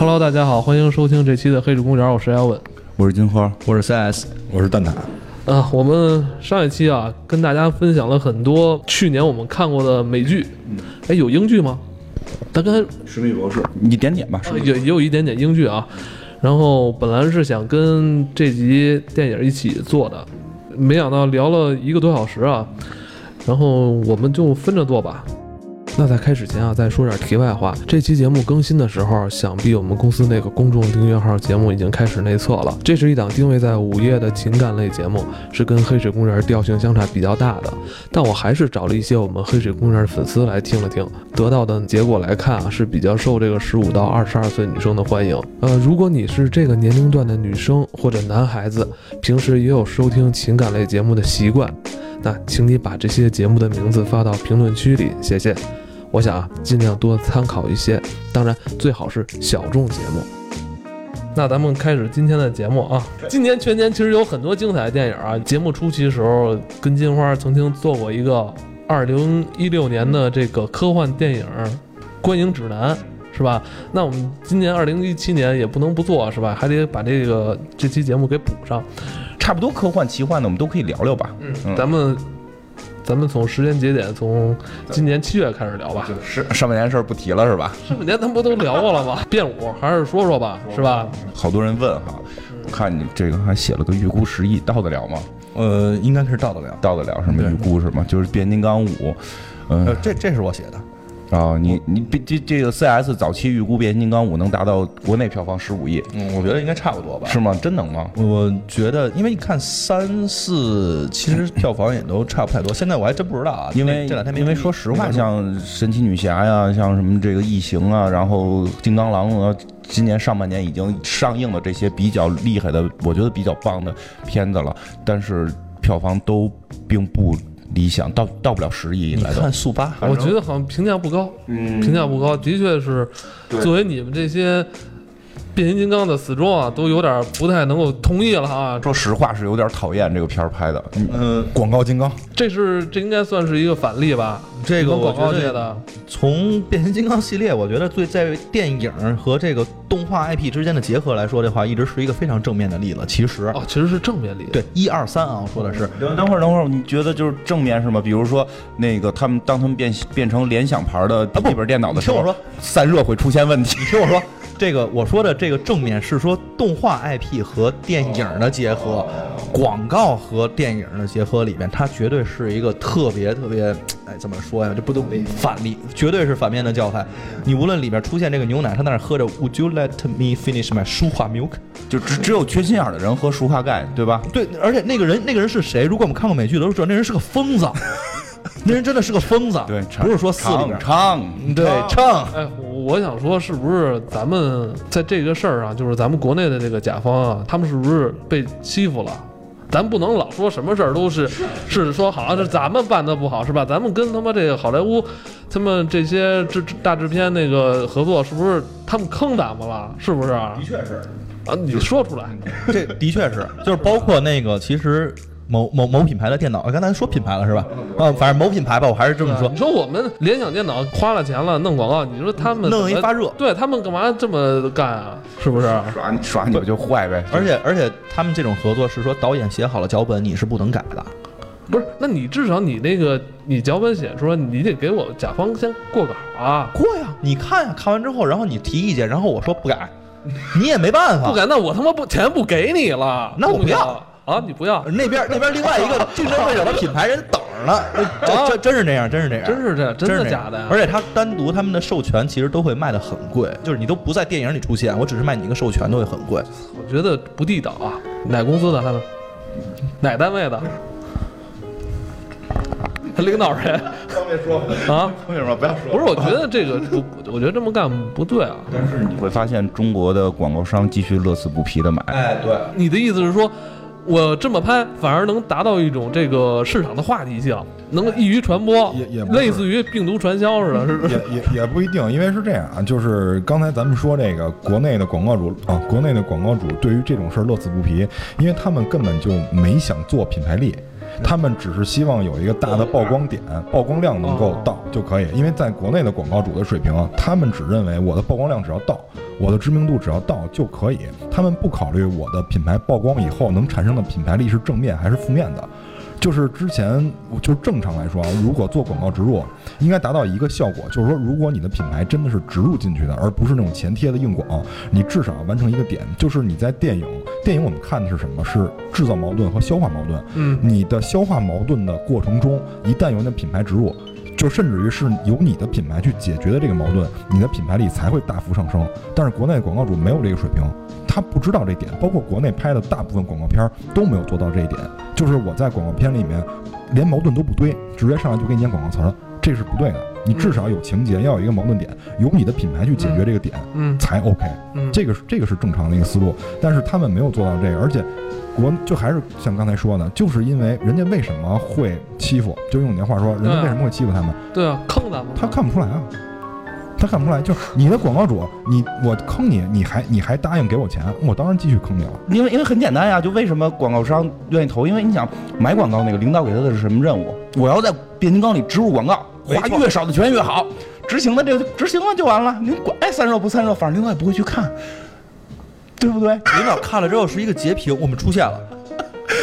Hello，大家好，欢迎收听这期的《黑水公园》，我是艾文。我是金花，我是 CS，我是蛋挞。啊，我们上一期啊，跟大家分享了很多去年我们看过的美剧。哎，有英剧吗？大概史密博士，一点点吧。啊也也有一点点英剧啊。然后本来是想跟这集电影一起做的，没想到聊了一个多小时啊。然后我们就分着做吧。那在开始前啊，再说点题外话。这期节目更新的时候，想必我们公司那个公众订阅号节目已经开始内测了。这是一档定位在午夜的情感类节目，是跟《黑水公园》调性相差比较大的。但我还是找了一些我们《黑水公园》的粉丝来听了听，得到的结果来看啊，是比较受这个十五到二十二岁女生的欢迎。呃，如果你是这个年龄段的女生或者男孩子，平时也有收听情感类节目的习惯，那请你把这些节目的名字发到评论区里，谢谢。我想啊，尽量多参考一些，当然最好是小众节目。那咱们开始今天的节目啊。今年全年其实有很多精彩的电影啊。节目初期的时候，跟金花曾经做过一个二零一六年的这个科幻电影观影指南，是吧？那我们今年二零一七年也不能不做，是吧？还得把这个这期节目给补上。差不多科幻、奇幻的，我们都可以聊聊吧。嗯，咱们咱们从时间节点从今年七月开始聊吧。是上半年事儿不提了是吧？上半年咱不都聊过了吗？变五还是说说吧，是吧？好多人问哈，我看你这个还写了个预估十亿，到得了吗？呃，应该是到得了。到得了什么预估是吗？就是变形金刚五，嗯呃，，这这是我写的。啊，你你这这个 CS 早期预估变形金刚五能达到国内票房十五亿，嗯，我觉得应该差不多吧。是吗？真能吗？我觉得，因为你看三四，其实票房也都差不太多。现在我还真不知道啊，因为这两天因为说实话，像神奇女侠呀，像什么这个异形啊，然后金刚狼啊，今年上半年已经上映的这些比较厉害的，我觉得比较棒的片子了，但是票房都并不理想，到到不了十亿你来。看速八，我觉得好像评价不高，嗯。评价不高，的确是作为你们这些变形金刚的死忠啊，都有点不太能够同意了啊。说实话是有点讨厌这个片儿拍的，嗯嗯，广告金刚，这是这应该算是一个反例吧？这个广告我觉得界的，从变形金刚系列，我觉得最在电影和这个动画 IP 之间的结合来说的话，一直是一个非常正面的例子。其实，哦，其实是正面例子。对一二三啊，我说的是，等等会儿，等会儿，你觉得就是正面是吗？比如说那个他们当他们变变成联想牌的笔记本电脑的时候，你听我说，散热会出现问题。你听我说，这个我说的这个正面是说动画 IP 和电影的结合，广告和电影的结合里面，它绝对是一个特别特别，哎，怎么说呀？这不都反例，绝对是反面的教材。你无论里面出现这个牛奶，他在那儿喝着 Would you let me finish my 舒化 milk？就只只有缺心眼的人喝舒化钙，对吧？对，而且那个人那个人是谁？如果我们看过美剧的都知道，那人是个疯子，那人真的是个疯子。对，不是说四里边。唱唱，对，唱哎，我想说，是不是咱们在这个事儿上，就是咱们国内的这个甲方啊，他们是不是被欺负了？咱不能老说什么事儿都是 是说好像是咱们办的不好是吧？咱们跟他妈这个好莱坞，他们这些制大制片那个合作，是不是他们坑咱们了？是不是？的确是。啊，你说出来。这的确是，就是包括那个，其实某某某品牌的电脑，刚才说品牌了是吧？啊，反正某品牌吧，我还是这么说你。说我们联想电脑花了钱了，弄广告，你说他们弄一发热对他们干嘛这么干啊？是不是？耍你耍你们就坏呗。而且而且他们这种合作是说导演写好了脚本，你是不能改的。不是，那你至少你那个你脚本写出来，你得给我甲方先过稿啊。过呀，你看呀，看完之后，然后你提意见，然后我说不改，你也没办法。不改，那我他妈不钱不给你了。那我不要行啊，你不要，那边那边另外一个 竞争对手的品牌人等着呢，这这真是这样，真是这样，真是这样，真的假的呀？而且他单独他们的授权其实都会卖的很贵，就是你都不在电影里出现，我只是卖你一个授权都会很贵。我觉得不地道啊。哪公司的他们？哪单位的？领导人方便说啊？为什么不要说？不是，我觉得这个不，我觉得这么干不对啊。但是你会发现，中国的广告商继续乐此不疲的买。哎，对，你的意思是说，我这么拍反而能达到一种这个市场的话题性，能易于传播，也也类似于病毒传销似的，是也也也不一定，因为是这样啊，就是刚才咱们说这个国内的广告主啊，国内的广告主对于这种事儿乐此不疲，因为他们根本就没想做品牌力，他们只是希望有一个大的曝光点，曝光量能够到，就可以，因为在国内的广告主的水平，他们只认为我的曝光量只要到，我的知名度只要到就可以，他们不考虑我的品牌曝光以后能产生的品牌力是正面还是负面的。就是之前，就正常来说啊，如果做广告植入，应该达到一个效果，就是说，如果你的品牌真的是植入进去的，而不是那种前贴的硬广，你至少完成一个点，就是你在电影，电影我们看的是什么？是制造矛盾和消化矛盾。嗯，你的消化矛盾的过程中，一旦有你的品牌植入，就甚至于是由你的品牌去解决的这个矛盾，你的品牌力才会大幅上升。但是国内广告主没有这个水平，他不知道这点，包括国内拍的大部分广告片儿都没有做到这一点。就是我在广告片里面连矛盾都不堆，直接上来就给你念广告词儿，这是不对的。你至少有情节，要有一个矛盾点，由你的品牌去解决这个点嗯才 OK。嗯，这个是这个是正常的一个思路，但是他们没有做到这个，而且国就还是像刚才说的，就是因为人家为什么会欺负，就用你那话说，人家为什么会欺负他们？对啊，坑咱们，他看不出来啊，他看不出来，就是你的广告主，你我坑你，你还你还答应给我钱，我当然继续坑你了。因为因为很简单呀，就为什么广告商愿意投？因为你想买广告那个领导给他的是什么任务？我要在变形金刚里植入广告，花越少的钱越好。执行的这个执行了就完了，您管爱散热不散热，反正领导也不会去看，对不对？领导看了之后是一个截屏，我们出现了。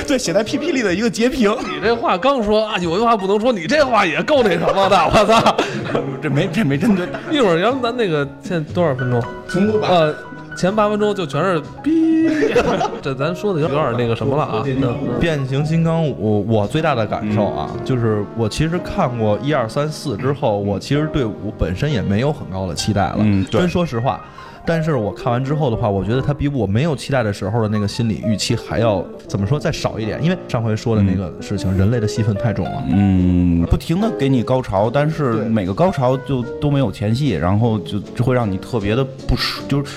对，写在 PP 里的一个截屏，你这话刚说啊，有一话不能说，你这话也够那什么的，我操！这没这没针对。一会儿然后咱那个现在多少分钟？呃，前八分钟就全是逼，这咱说的有点那个什么了啊。变形金刚五，我最大的感受啊，就是我其实看过一二三四之后，我其实对五本身也没有很高的期待了。嗯对真说实话。但是我看完之后的话，我觉得它比我没有期待的时候的那个心理预期还要怎么说再少一点，因为上回说的那个事情，人类的戏份太重了。嗯，不停的给你高潮，但是每个高潮就都没有前戏，然后就就会让你特别的不舒，就是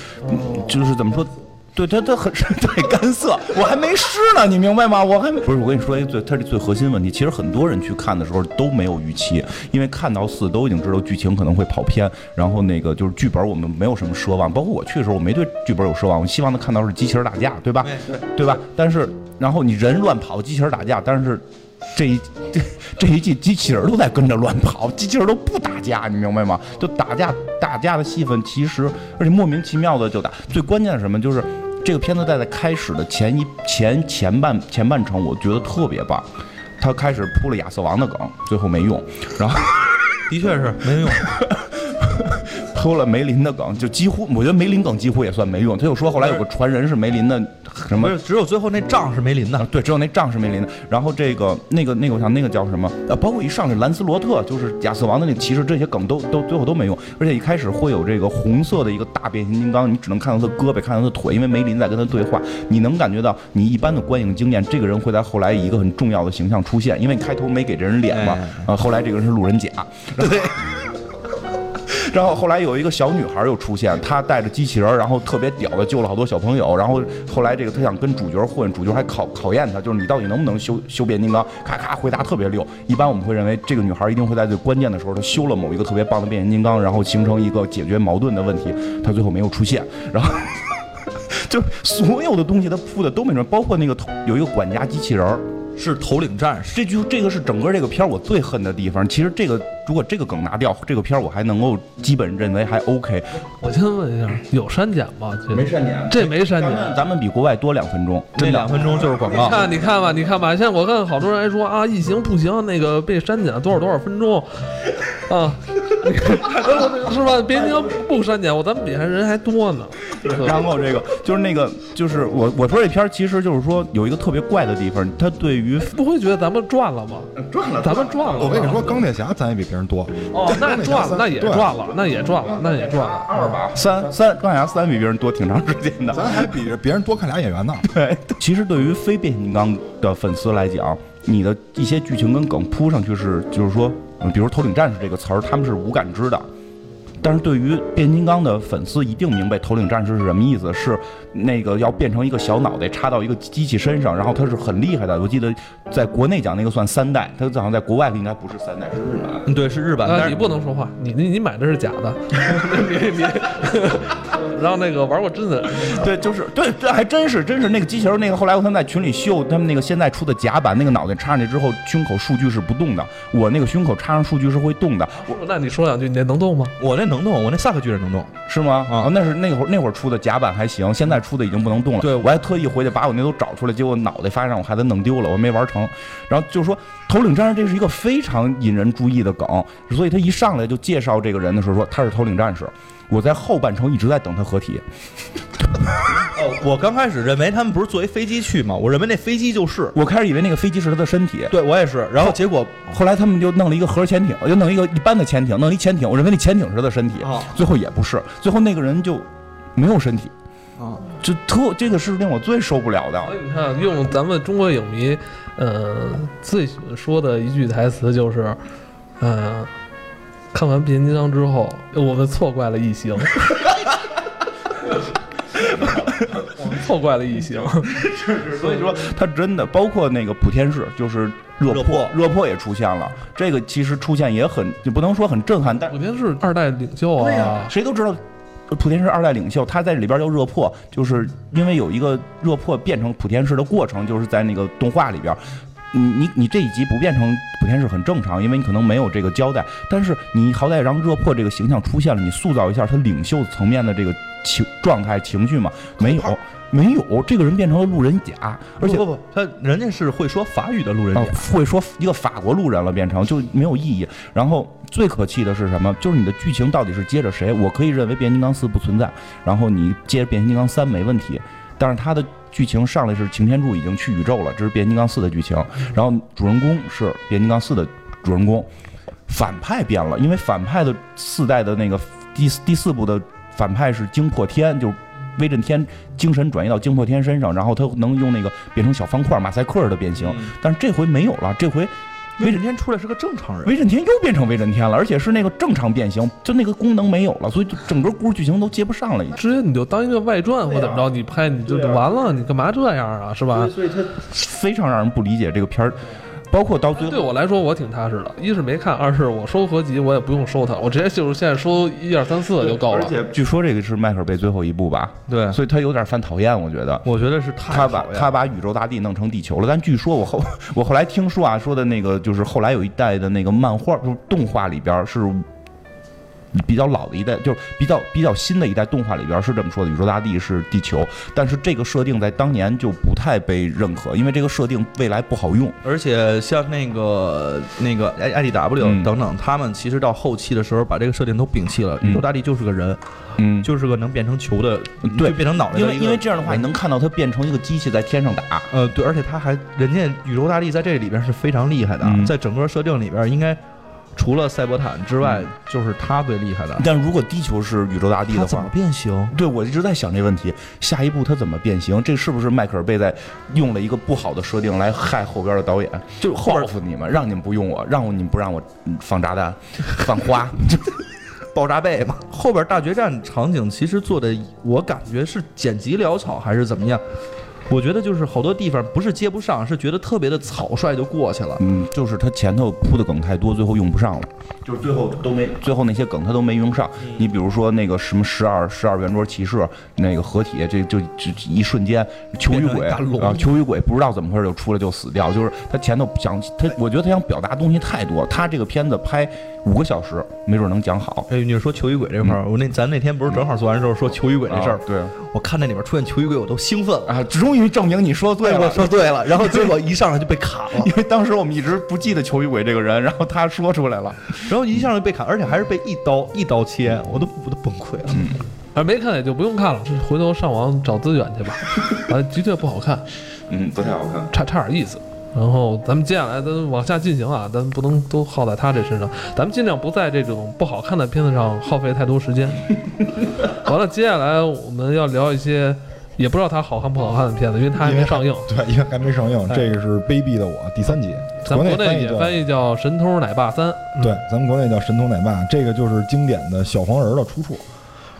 就是怎么说？对他，他很 对干涩，我还没湿呢，你明白吗？我还没不是，我跟你说一个最，它是最核心问题。其实很多人去看的时候都没有预期，因为看到四都已经知道剧情可能会跑偏，然后那个就是剧本我们没有什么奢望，包括我去的时候我没对剧本有奢望，我希望他看到是机器人打架，对吧？对吧？但是然后你人乱跑，机器人打架，但是这一这这一季机器人都在跟着乱跑，机器人都不打架，你明白吗？就打架打架的戏份其实而且莫名其妙的就打，最关键是什么？就是这个片子在在开始的前一前前半前半程，我觉得特别棒。他开始铺了亚瑟王的梗，最后没用，然后的确是没用。铺了梅林的梗，就几乎我觉得梅林梗几乎也算没用。他又说后来有个传人是梅林的什么不是，只有最后那仗是梅林的啊，。对，只有那仗是梅林的。然后这个那个那个，我想那个叫什么？呃，包括一上来兰斯罗特，就是亚瑟王的那个骑士，这些梗都都最后都没用。而且一开始会有这个红色的一个大变形金刚，你只能看到他胳膊，看到他腿，因为梅林在跟他对话，你能感觉到你一般的观影经验，这个人会在后来以一个很重要的形象出现，因为你开头没给这人脸嘛哎，啊，后来这个人是路人甲，对。然后后来有一个小女孩又出现，她带着机器人，然后特别屌的救了好多小朋友。然后后来这个她想跟主角混，主角还考考验她，就是你到底能不能修修变形金刚？咔咔回答特别溜。一般我们会认为这个女孩一定会在最关键的时候，她修了某一个特别棒的变形金刚，然后形成一个解决矛盾的问题。她最后没有出现，然后 就所有的东西她铺的都没什么，包括那个有一个管家机器人。是头领战士，这就这个是整个这个片儿我最恨的地方。其实这个如果这个梗拿掉，这个片儿我还能够基本认为还 OK。我先问一下，有删减吗？这删减这没删减。咱们咱们比国外多两分钟，这两分钟就是广告。你看，你看吧，你看吧，现在我看好多人还说啊，异形不行，那个被删减了多少多少分钟，啊，是吧？变形金刚不删减，我咱们比还人还多呢。然后这个就是那个就是我我说这片儿其实就是说有一个特别怪的地方，他对于不会觉得咱们赚了吗？赚了咱们赚了。我跟你说，钢铁侠咱也比别人多。哦，那赚了，那也赚了，那也赚了，那也赚了。二吧三三钢铁侠三比别人多挺长时间的。咱还比别人多看俩演员呢。对，其实对于非变形金刚的粉丝来讲，你的一些剧情跟梗铺上去是，就是说，嗯，比如“头领战士”这个词儿，他们是无感知的。但是对于变形金刚的粉丝，一定明白头领战士是什么意思，是那个要变成一个小脑袋插到一个机器身上，然后他是很厉害的。我记得在国内讲那个算三代，他好像在国外应该不是三代，是日版。嗯，对，是日版，但啊，是你不能说话，你你你买的是假的，你你让那个玩过真的人 对，就是对这，还真是真是那个机器人，那个后来他们在群里秀他们那个现在出的甲板，那个脑袋插上去之后，胸口数据是不动的，我那个胸口插上数据是会动的，我那你说两句，你那能动吗？我那能动，我那萨克巨人能动。是吗？啊哦那是那会儿那会儿出的甲板还行，现在出的已经不能动了。对我还特意回去把我那都找出来，结果脑袋发现让我孩子弄丢了，我没玩成。然后就说头领战士这是一个非常引人注意的梗，所以他一上来就介绍这个人的时候说他是头领战士。我在后半程一直在等他合体，哦，我刚开始认为他们不是坐一飞机去吗？我认为那飞机就是。我开始以为那个飞机是他的身体，对我也是，然后结果后来他们就弄了一个核潜艇，就弄一个一般的潜艇，弄一潜艇，我认为那潜艇是他的身体，啊最后也不是，最后那个人就没有身体，啊，就特这个是令我最受不了的。所以你看，用咱们中国影迷，呃，最喜欢说的一句台词就是，呃，看完变形金刚之后，我们错怪了异形。我 们错怪了异形，所以说他真的包括那个普天士，就是热热破破，热破也出现了。这个其实出现也很，你不能说很震撼，但普天是二代领袖啊，谁都知道。普天士二代领袖，他在里边叫热破，就是因为有一个热破变成普天士的过程，就是在那个动画里边。你你你这一集不变成普天是很正常，因为你可能没有这个交代，但是你好歹让热破这个形象出现了，你塑造一下他领袖层面的这个情状态情绪嘛？没有，没有，这个人变成了路人甲，而且不不不，他人家是会说法语的路人啊甲，，会说一个法国路人了，变成就没有意义。然后最可气的是什么？就是你的剧情到底是接着谁？我可以认为变形金刚四不存在，然后你接着变形金刚三没问题，但是他的剧情上来是擎天柱已经去宇宙了，这是变形金刚四的剧情，然后主人公是变形金刚四的主人公，反派变了，因为反派的四代的那个第四第四部的反派是惊破天，就是。威震天精神转移到惊破天身上，然后他能用那个变成小方块马赛克的变形，嗯。但是这回没有了，这回威震天出来是个正常人，威震天又变成威震天了，而且是那个正常变形，就那个功能没有了，所以就整个故事剧情都接不上了。直接你就当一个外传或怎么着，你拍你就就完了，你干嘛这样啊？是吧？所以他非常让人不理解这个片儿，包括到最后，对我来说，我挺踏实的。一是没看，二是我收合集，我也不用收它，我直接就是现在收一二三四就够了。而且据说这个是迈克尔贝最后一部吧，对，所以他有点犯讨厌，我觉得。我觉得是太他把他把宇宙大帝弄成地球了，但据说我后我后来听说啊，说的那个就是后来有一代的那个漫画，就是动画里边是比较老的一代，就是比较比较新的一代动画里边是这么说的：宇宙大帝是地球，但是这个设定在当年就不太被认可，因为这个设定未来不好用。而且像那个那个 I I D W 嗯等等，他们其实到后期的时候把这个设定都摒弃了。嗯宇宙大帝就是个人，嗯，就是个能变成球的，对变成脑袋因为因为这样的话，你能看到它变成一个机器在天上打。呃对，而且它还人家宇宙大帝在这里边是非常厉害的，嗯在整个设定里边应该除了赛博坦之外，就是他最厉害的。但如果地球是宇宙大地的话怎么，变形？对我一直在想这个问题，下一步他怎么变形？这是不是迈克尔贝在用了一个不好的设定来害后边的导演？就是报复你们，让你们不用我，让你们不让我嗯放炸弹、放花。爆炸背嘛。后边大决战场景其实做的，我感觉是剪辑潦草还是怎么样？我觉得就是好多地方不是接不上，是觉得特别的草率就过去了。嗯，就是他前头铺的梗太多，最后用不上了，就是最后都没，最后那些梗他都没用上。你比如说那个什么十二十二圆桌骑士那个合体，这就就一瞬间球与鬼啊，球与鬼不知道怎么回事就出来就死掉，就是他前头想他，我觉得他想表达东西太多，他这个片子拍五个小时，没准能讲好。哎，你是说球与鬼这块儿，我那咱那天不是正好做完之后说球与鬼这事儿啊，对我看那里边出现球与鬼，我都兴奋了。啊，终于证明你说对了，我说对了，然后结果一上来就被砍了，因为当时我们一直不记得球衣鬼这个人，然后他说出来了。然后一上来就被砍，而且还是被一刀一刀切，我都我都崩溃了。啊，没看也就不用看了，回头上网找资源去吧。啊，的确不好看，嗯，不太好看。差差点意思。然后咱们接下来咱往下进行啊，咱不能都耗在他这身上，咱们尽量不在这种不好看的片子上耗费太多时间。完了，接下来我们要聊一些也不知道它好看不好看的片子，因为它还没上映。对，因为还没上映，哎这个是《卑鄙的我》第三集，咱们国内也翻译叫《神偷奶爸三》。嗯对，咱们国内叫神偷奶爸，这个就是经典的小黄人儿的出处。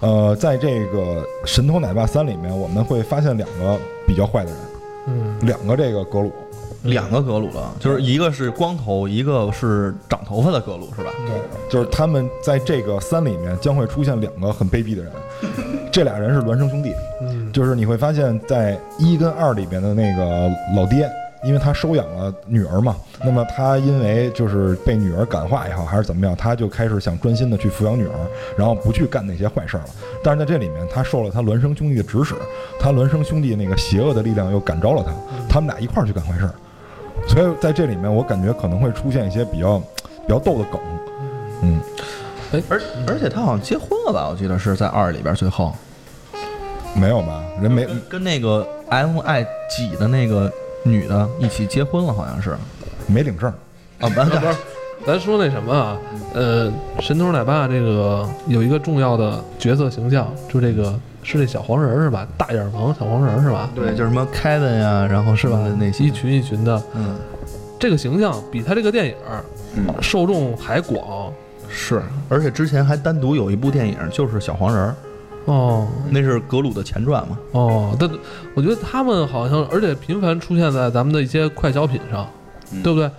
呃，在这个《神偷奶爸三》里面，我们会发现两个比较坏的人，嗯，两个这个格鲁。两个格鲁了，就是一个是光头，一个是长头发的格鲁，是吧？对，就是他们在这个三里面将会出现两个很卑鄙的人，这俩人是孪生兄弟，嗯，就是你会发现在一跟二里边的那个老爹，因为他收养了女儿嘛，那么他因为就是被女儿感化也好，还是怎么样，他就开始想专心的去抚养女儿，然后不去干那些坏事儿了。但是在这里面，他受了他孪生兄弟的指使，他孪生兄弟那个邪恶的力量又感召了他，他们俩一块儿去干坏事儿。所以在这里面，我感觉可能会出现一些比较比较逗的梗。嗯，而而且他好像结婚了吧？我记得是在二里边最后没有吧？人没跟跟那个 M I 几的那个女的一起结婚了，好像是没领证。啊，完不是，咱说那什么啊，呃，神偷奶爸这个有一个重要的角色形象，就这个是这小黄人儿是吧？大眼萌小黄人儿是吧？对，就是什么 Kevin 呀，然后是吧？那些一群一群的，嗯这个形象比他这个电影受众还广是，而且之前还单独有一部电影就是小黄人儿，哦那是格鲁的前传嘛。哦。但我觉得他们好像，而且频繁出现在咱们的一些快消品上，嗯对不对？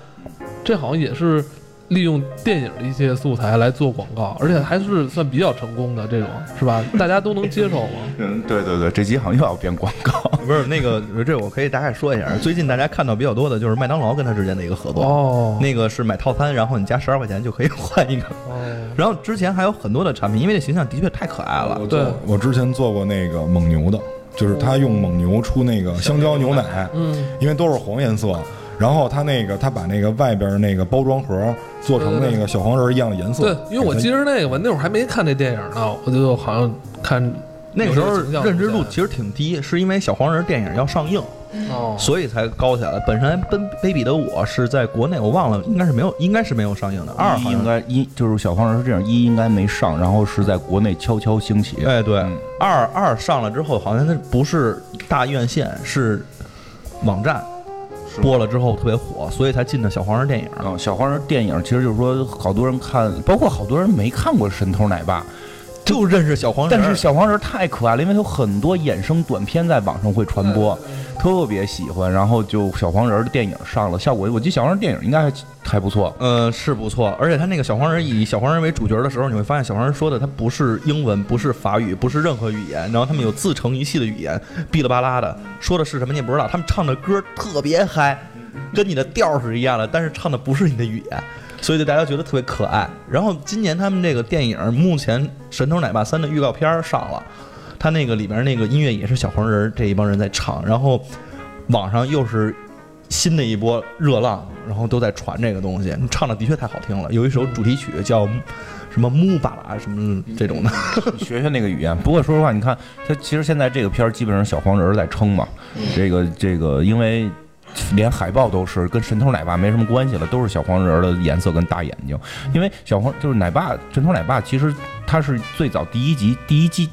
这好像也是利用电影的一些素材来做广告，而且还是算比较成功的这种，是吧？大家都能接受吗？嗯，对对对，这集好像又要变广告。不是那个，这我可以大概说一下。最近大家看到比较多的就是麦当劳跟他之间的一个合作，哦，那个是买套餐，然后你加十二块钱就可以换一个。哦，然后之前还有很多的产品，因为这形象的确太可爱了。对，我之前做过那个蒙牛的，就是他用蒙牛出那个香蕉牛奶，嗯，因为都是黄颜色，然后他那个他把那个外边那个包装盒做成那个小黄人一样的颜色。对，因为我记得得那个我那会儿还没看那电影呢，我就好像看那个时候认知度其实挺低，是因为小黄人电影要上映，哦，所以才高起来。本身《奔卑鄙的我》是在国内我忘了，应该是没有，应该是没有上映的。二一好像应该一就是小黄人是这样，一应该没上，然后是在国内悄悄兴起。哎对嗯，二二上了之后，好像它不是大院线，是网站播了之后特别火，所以才进的小黄人电影。嗯，小黄人电影其实就是说，好多人看，包括好多人没看过《神偷奶爸》，就认识小黄人，但是小黄人太可爱了，因为有很多衍生短片在网上会传播，特别喜欢。然后就小黄人的电影上了，效果我记得小黄人电影应该还还不错。呃，是不错，而且他那个小黄人以小黄人为主角的时候，你会发现小黄人说的他不是英文，不是法语，不是任何语言，然后他们有自成一系的语言，哔哩吧啦的，说的是什么你也不知道。他们唱的歌特别嗨，跟你的调是一样的，但是唱的不是你的语言，所以就大家觉得特别可爱。然后今年他们这个电影目前《神偷奶爸三》的预告片儿上了，他那个里边那个音乐也是小黄人儿这一帮人在唱，然后网上又是新的一波热浪，然后都在传这个东西，唱的的确太好听了。有一首主题曲叫什么木巴拉什么这种的，学学那个语言。不过说实话，你看他其实现在这个片儿基本上小黄人儿在撑嘛，这个这个因为。连海报都是跟神偷奶爸没什么关系了，都是小黄人儿的颜色跟大眼睛。因为小黄就是奶爸，神偷奶爸其实他是最早第一集第一季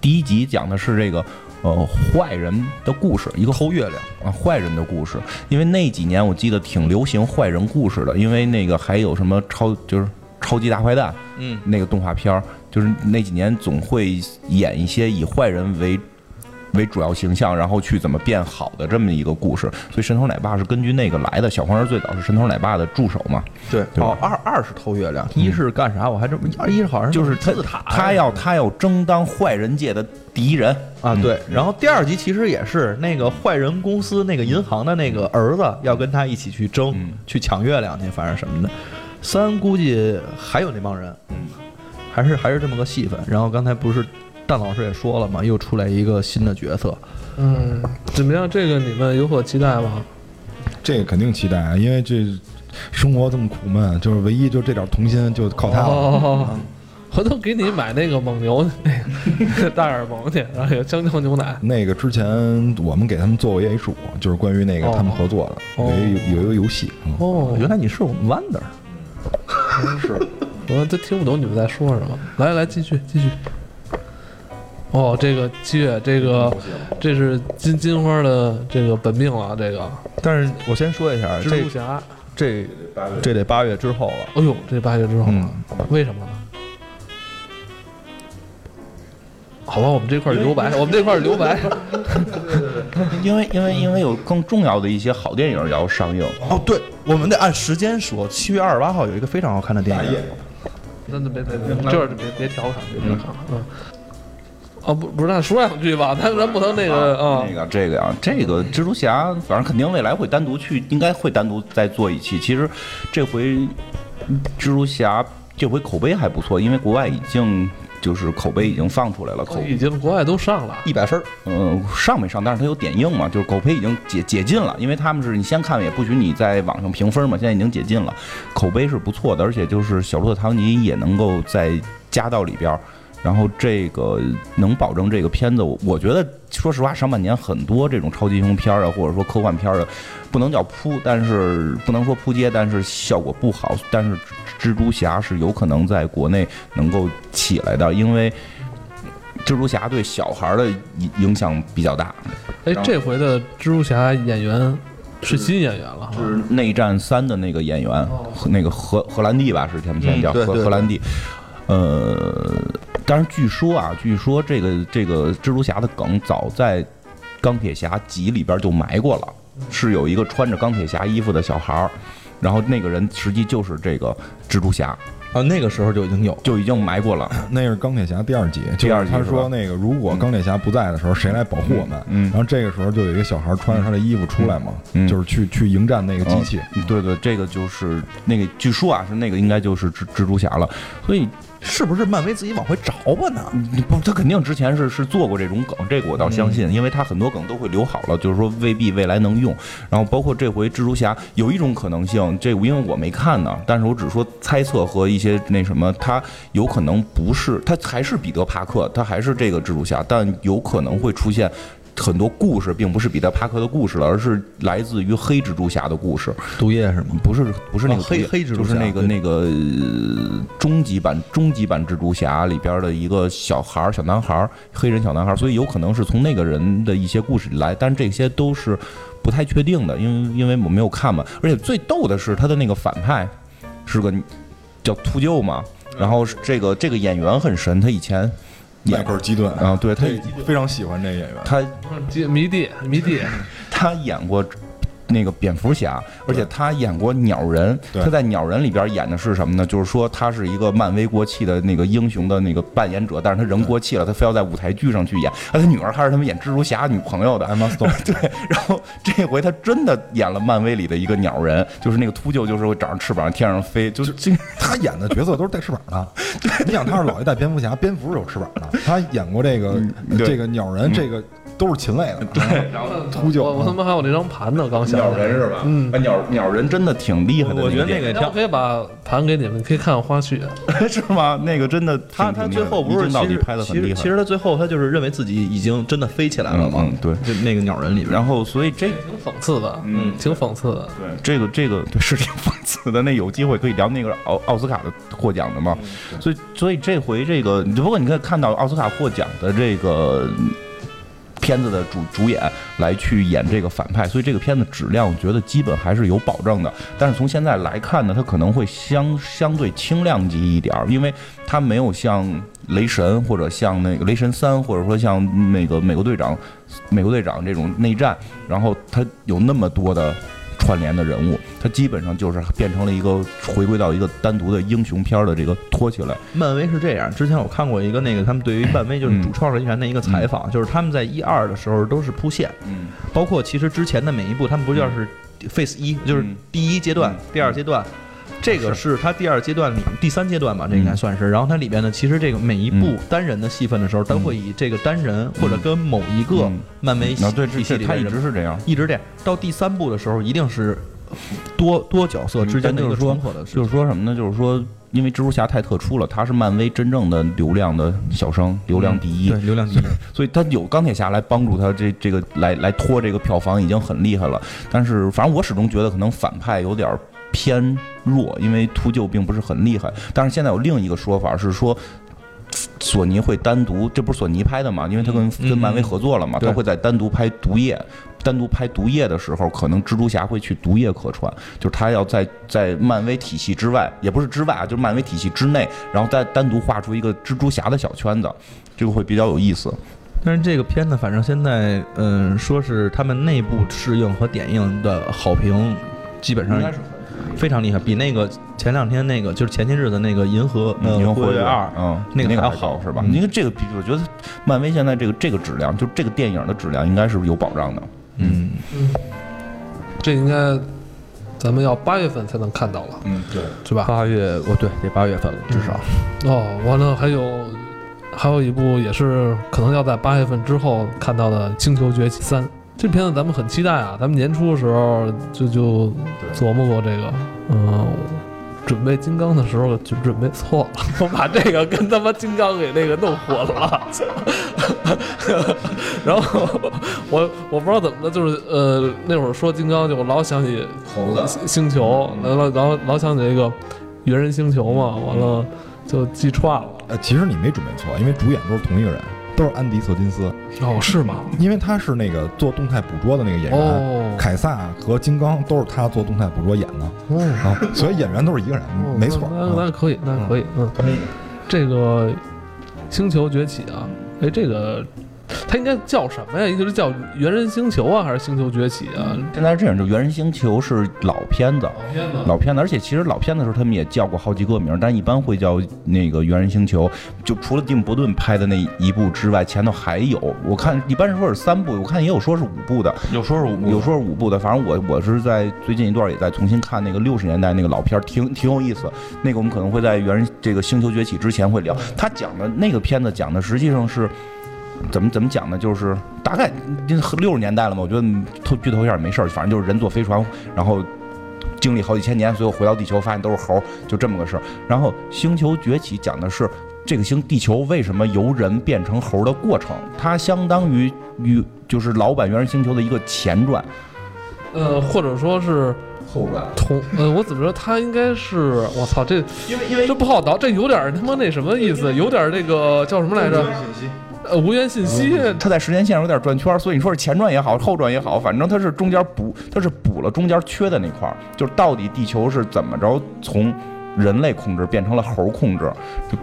第一集讲的是这个呃坏人的故事，一个偷月亮。啊，坏人的故事，因为那几年我记得挺流行坏人故事的，因为那个还有什么超就是超级大坏蛋嗯，那个动画片儿，就是那几年总会演一些以坏人为为主要形象，然后去怎么变好的这么一个故事。所以神偷奶爸是根据那个来的，小黄人最早是神偷奶爸的助手嘛，对，哦，二二是偷月亮，一是干啥？我还真二一是好像就是他他要他要争当坏人界的第一人啊，对。然后第二集其实也是那个坏人公司那个银行的那个儿子要跟他一起去争，嗯去抢月亮去，反正什么的。三估计还有那帮人，嗯，还是还是这么个戏份。然后刚才不是蛋老师也说了嘛，又出来一个新的角色，嗯，怎么样？这个你们有所期待吗？这个肯定期待啊，因为这生活这么苦闷，就是唯一就这点童心就靠他了。哦，回头给你买那个蒙牛那个 大耳蒙去，然后有香蕉牛奶。那个之前我们给他们做过一 H 五，就是关于那个哦他们合作的，哦有一有一个游戏，嗯哦，原来你是我们 Wonder 是。我都听不懂你们在说什么。来来，继续继续。哦，这个七月，这个这是金金花的这个本命了，这个但是我先说一下，蜘这蛛侠。这这得八月之后了。哎呦，这八月之后嗯了，为什么呢？好吧，我们这块留白，我们这块留白。因为因为因为有更重要的一些好电影要上映，哦，对，我们得按时间说。七月二十八号有一个非常好看的电影，那那别别别，这儿就别别调侃，别调侃了。嗯，啊，不不是，那说两句吧，咱咱不能那个啊那，个这个呀，这个蜘蛛侠，反正肯定未来会单独去，应该会单独再做一期。其实这回蜘蛛侠这回口碑还不错，因为国外已经就是口碑已经放出来了，口已经国外都上了。一百分儿，嗯，上没上，但是它有点映嘛，就是口碑已经解解禁了，因为他们是你先看也不许你在网上评分嘛，现在已经解禁了，口碑是不错的，而且就是小罗伯特·唐尼也能够再加到里边儿，然后这个能保证这个片子，我我觉得说实话，上半年很多这种超级英雄片儿啊，或者说科幻片儿的，不能叫扑，但是不能说扑街，但是效果不好，但是蜘蛛侠是有可能在国内能够起来的，因为。蜘蛛侠对小孩儿的影影响比较大，哎然，后这回的蜘蛛侠演员是新演员了哈，是《内战三》的那个演员，和那个荷荷兰弟吧，是他们现在叫荷荷兰弟。呃，但是据说啊，据说这个这个蜘蛛侠的梗早在钢铁侠集里边就埋过了，是有一个穿着钢铁侠衣服的小孩儿，然后那个人实际就是这个蜘蛛侠，啊，那个时候就已经有。就已经埋过了。那是钢铁侠第二集，第二集他说那个如果钢铁侠不在的时候，谁来保护我们？嗯然后这个时候就有一个小孩穿着他的衣服出来嘛，嗯就是去去迎战那个机器。嗯对对，这个就是那个，据说啊是那个应该就是蜘蜘蛛侠了，所以是不是漫威自己往回找吧呢？不，他肯定之前是是做过这种梗，这个我倒相信，因为他很多梗都会留好了，就是说未必未来能用。然后包括这回蜘蛛侠有一种可能性，这因为我没看呢，但是我只说猜测和一些那什么，他有可能不是，他还是彼得帕克，他还是这个蜘蛛侠，但有可能会出现。很多故事并不是彼得帕克的故事了，而是来自于黑蜘蛛侠的故事。毒液是吗？不是不是那个哦黑黑蜘蛛侠就是那个那个呃终极版终极版蜘蛛侠里边的一个小孩儿小男孩儿黑人小男孩儿，所以有可能是从那个人的一些故事里来，但这些都是不太确定的，因为因为我没有看嘛。而且最逗的是他的那个反派是个叫秃鹫嘛，然后是这个这个演员很神，他以前迈演克尔基顿啊，对他非常喜欢这个演员。他迷弟迷弟，他演过那个蝙蝠侠，而且他演过鸟人。他在鸟人里边演的是什么呢？就是说他是一个漫威过气的那个英雄的那个扮演者，但是他人过气了，他非要在舞台剧上去演。啊，他女儿还是他们演蜘蛛侠女朋友的。Emma Stone，对，然后这回他真的演了漫威里的一个鸟人，就是那个秃鹫，就是会长着翅膀天上飞，就这 他演的角色都是带翅膀的。你想，他是老一代蝙蝠侠，蝙蝠是有翅膀的。他演过这个这个鸟人，这个都是禽类的。对，然后秃鹫我我他妈还有那张盘呢，刚想鸟人是吧？嗯，鸟鸟人真的挺厉害的。我觉得那个挺那我可以把盘给你们，可以看看花絮。是吗？那个真的他他最后不是到底其实其拍的很厉害。实其实他最后他就是认为自己已经真的飞起来了嘛嗯嗯，对就那个鸟人里边，然后，所以这挺讽刺的，嗯挺讽刺的。对，这个这个对是挺讽刺的。那有机会可以聊那个奥奥斯卡的获奖的嘛？所以所以这回这个，不过你可以看到奥斯卡获奖的这个片子的主主演来去演这个反派，所以这个片子质量我觉得基本还是有保证的。但是从现在来看呢，它可能会相相对轻量级一点儿，因为它没有像雷神或者像那个雷神三，或者说像那个美国队长、美国队长这种内战，然后它有那么多的串联的人物，他基本上就是变成了一个回归到一个单独的英雄片儿的这个托起来。漫威是这样，之前我看过一个那个他们对于漫威就是嗯主创人员的一个采访，就是他们在一二的时候都是铺线，嗯包括其实之前的每一部，他们不叫是 Phase 一，就是嗯第一阶段嗯、第二阶段。这个是他第二阶段里第三阶段吧，这应该算是。然后它里边呢，其实这个每一部嗯单人的戏份的时候，都会以这个单人或者跟某一个嗯漫威啊，对，体系这他一直是这样。一直这样。到第三部的时候，一定是多多角色之间的一个嗯但就是说重合的事。就是说什么呢？就是说，因为蜘蛛侠太特殊了，他是漫威真正的流量的小生，流量第一，对流量第一。所以他有钢铁侠来帮助他这这个来来拖这个票房已经很厉害了。但是反正我始终觉得可能反派有点偏弱，因为秃鹫并不是很厉害。但是现在有另一个说法是说。索尼会单独，这不是索尼拍的嘛？因为他跟嗯跟漫威合作了嘛，他会在单独拍毒液，单独拍毒液的时候，可能蜘蛛侠会去毒液客串，就是他要在在漫威体系之外，也不是之外啊，就是漫威体系之内，然后再单独画出一个蜘蛛侠的小圈子，这个会比较有意思。但是这个片子，反正现在，嗯，说是他们内部试映和点映的好评，基本上应该是非常厉害，比那个前两天那个就是前些日子那个银河呃银护卫队二，嗯，那个还好是吧？嗯因为这个比，我觉得漫威现在这个这个质量，就这个电影的质量应该是有保障的。嗯，这应该咱们要八月份才能看到了，嗯，对。是吧？八月哦对，得八月份了至少。哦，完了还有还有一部也是可能要在八月份之后看到的《星球崛起三》。这片子咱们很期待啊！咱们年初的时候就就琢磨过这个，嗯，准备金刚的时候就准备错了，我把这个跟他妈金刚给那个弄混了。然后我我不知道怎么的，就是呃那会儿说金刚就我老想起猴子，星球，然后然后老想起那个猿人星球嘛，完了就记串了。呃，其实你没准备错，因为主演都是同一个人，都是安迪·瑟金斯，哦，是吗？因为他是那个做动态捕捉的那个演员。哦，凯撒和金刚都是他做动态捕捉演的哦，啊，所以演员都是一个人，哦没错。那那啊那可以，那可以，嗯，这个星球崛起啊，哎，这个它应该叫什么呀？一个是叫猿人星球啊，还是星球崛起啊？现在是这样，就《猿人星球》是老片子，片子老片子，而且其实老片子的时候他们也叫过好几个名儿，但一般会叫那个《猿人星球》。就除了蒂姆·伯顿拍的那一部之外，前头还有，我看一般是说是三部，我看也有说是五部的，有说是五有说是五部的。反正我我是在最近一段也在重新看那个六十年代那个老片儿，挺挺有意思。那个我们可能会在《猿人》这个《星球崛起》之前会聊。他讲的那个片子讲的实际上是。怎么怎么讲呢？就是大概六十年代了嘛，我觉得透剧透一下也没事儿，反正就是人坐飞船，然后经历好几千年，最后回到地球，发现都是猴，就这么个事儿。然后《星球崛起》讲的是这个星地球为什么由人变成猴儿的过程，它相当于与就是老版《原始星球》的一个前传、呃，或者说是后传。同呃，我怎么说？它应该是我操，这因为因为这不好倒，这有点他妈那什么意思？有点那个叫什么来着？呃，无源信息。它在时间线上有点转圈，所以你说是前传也好，后传也好，反正它是中间补，它是补了中间缺的那块儿，就是到底地球是怎么着从人类控制变成了猴控制，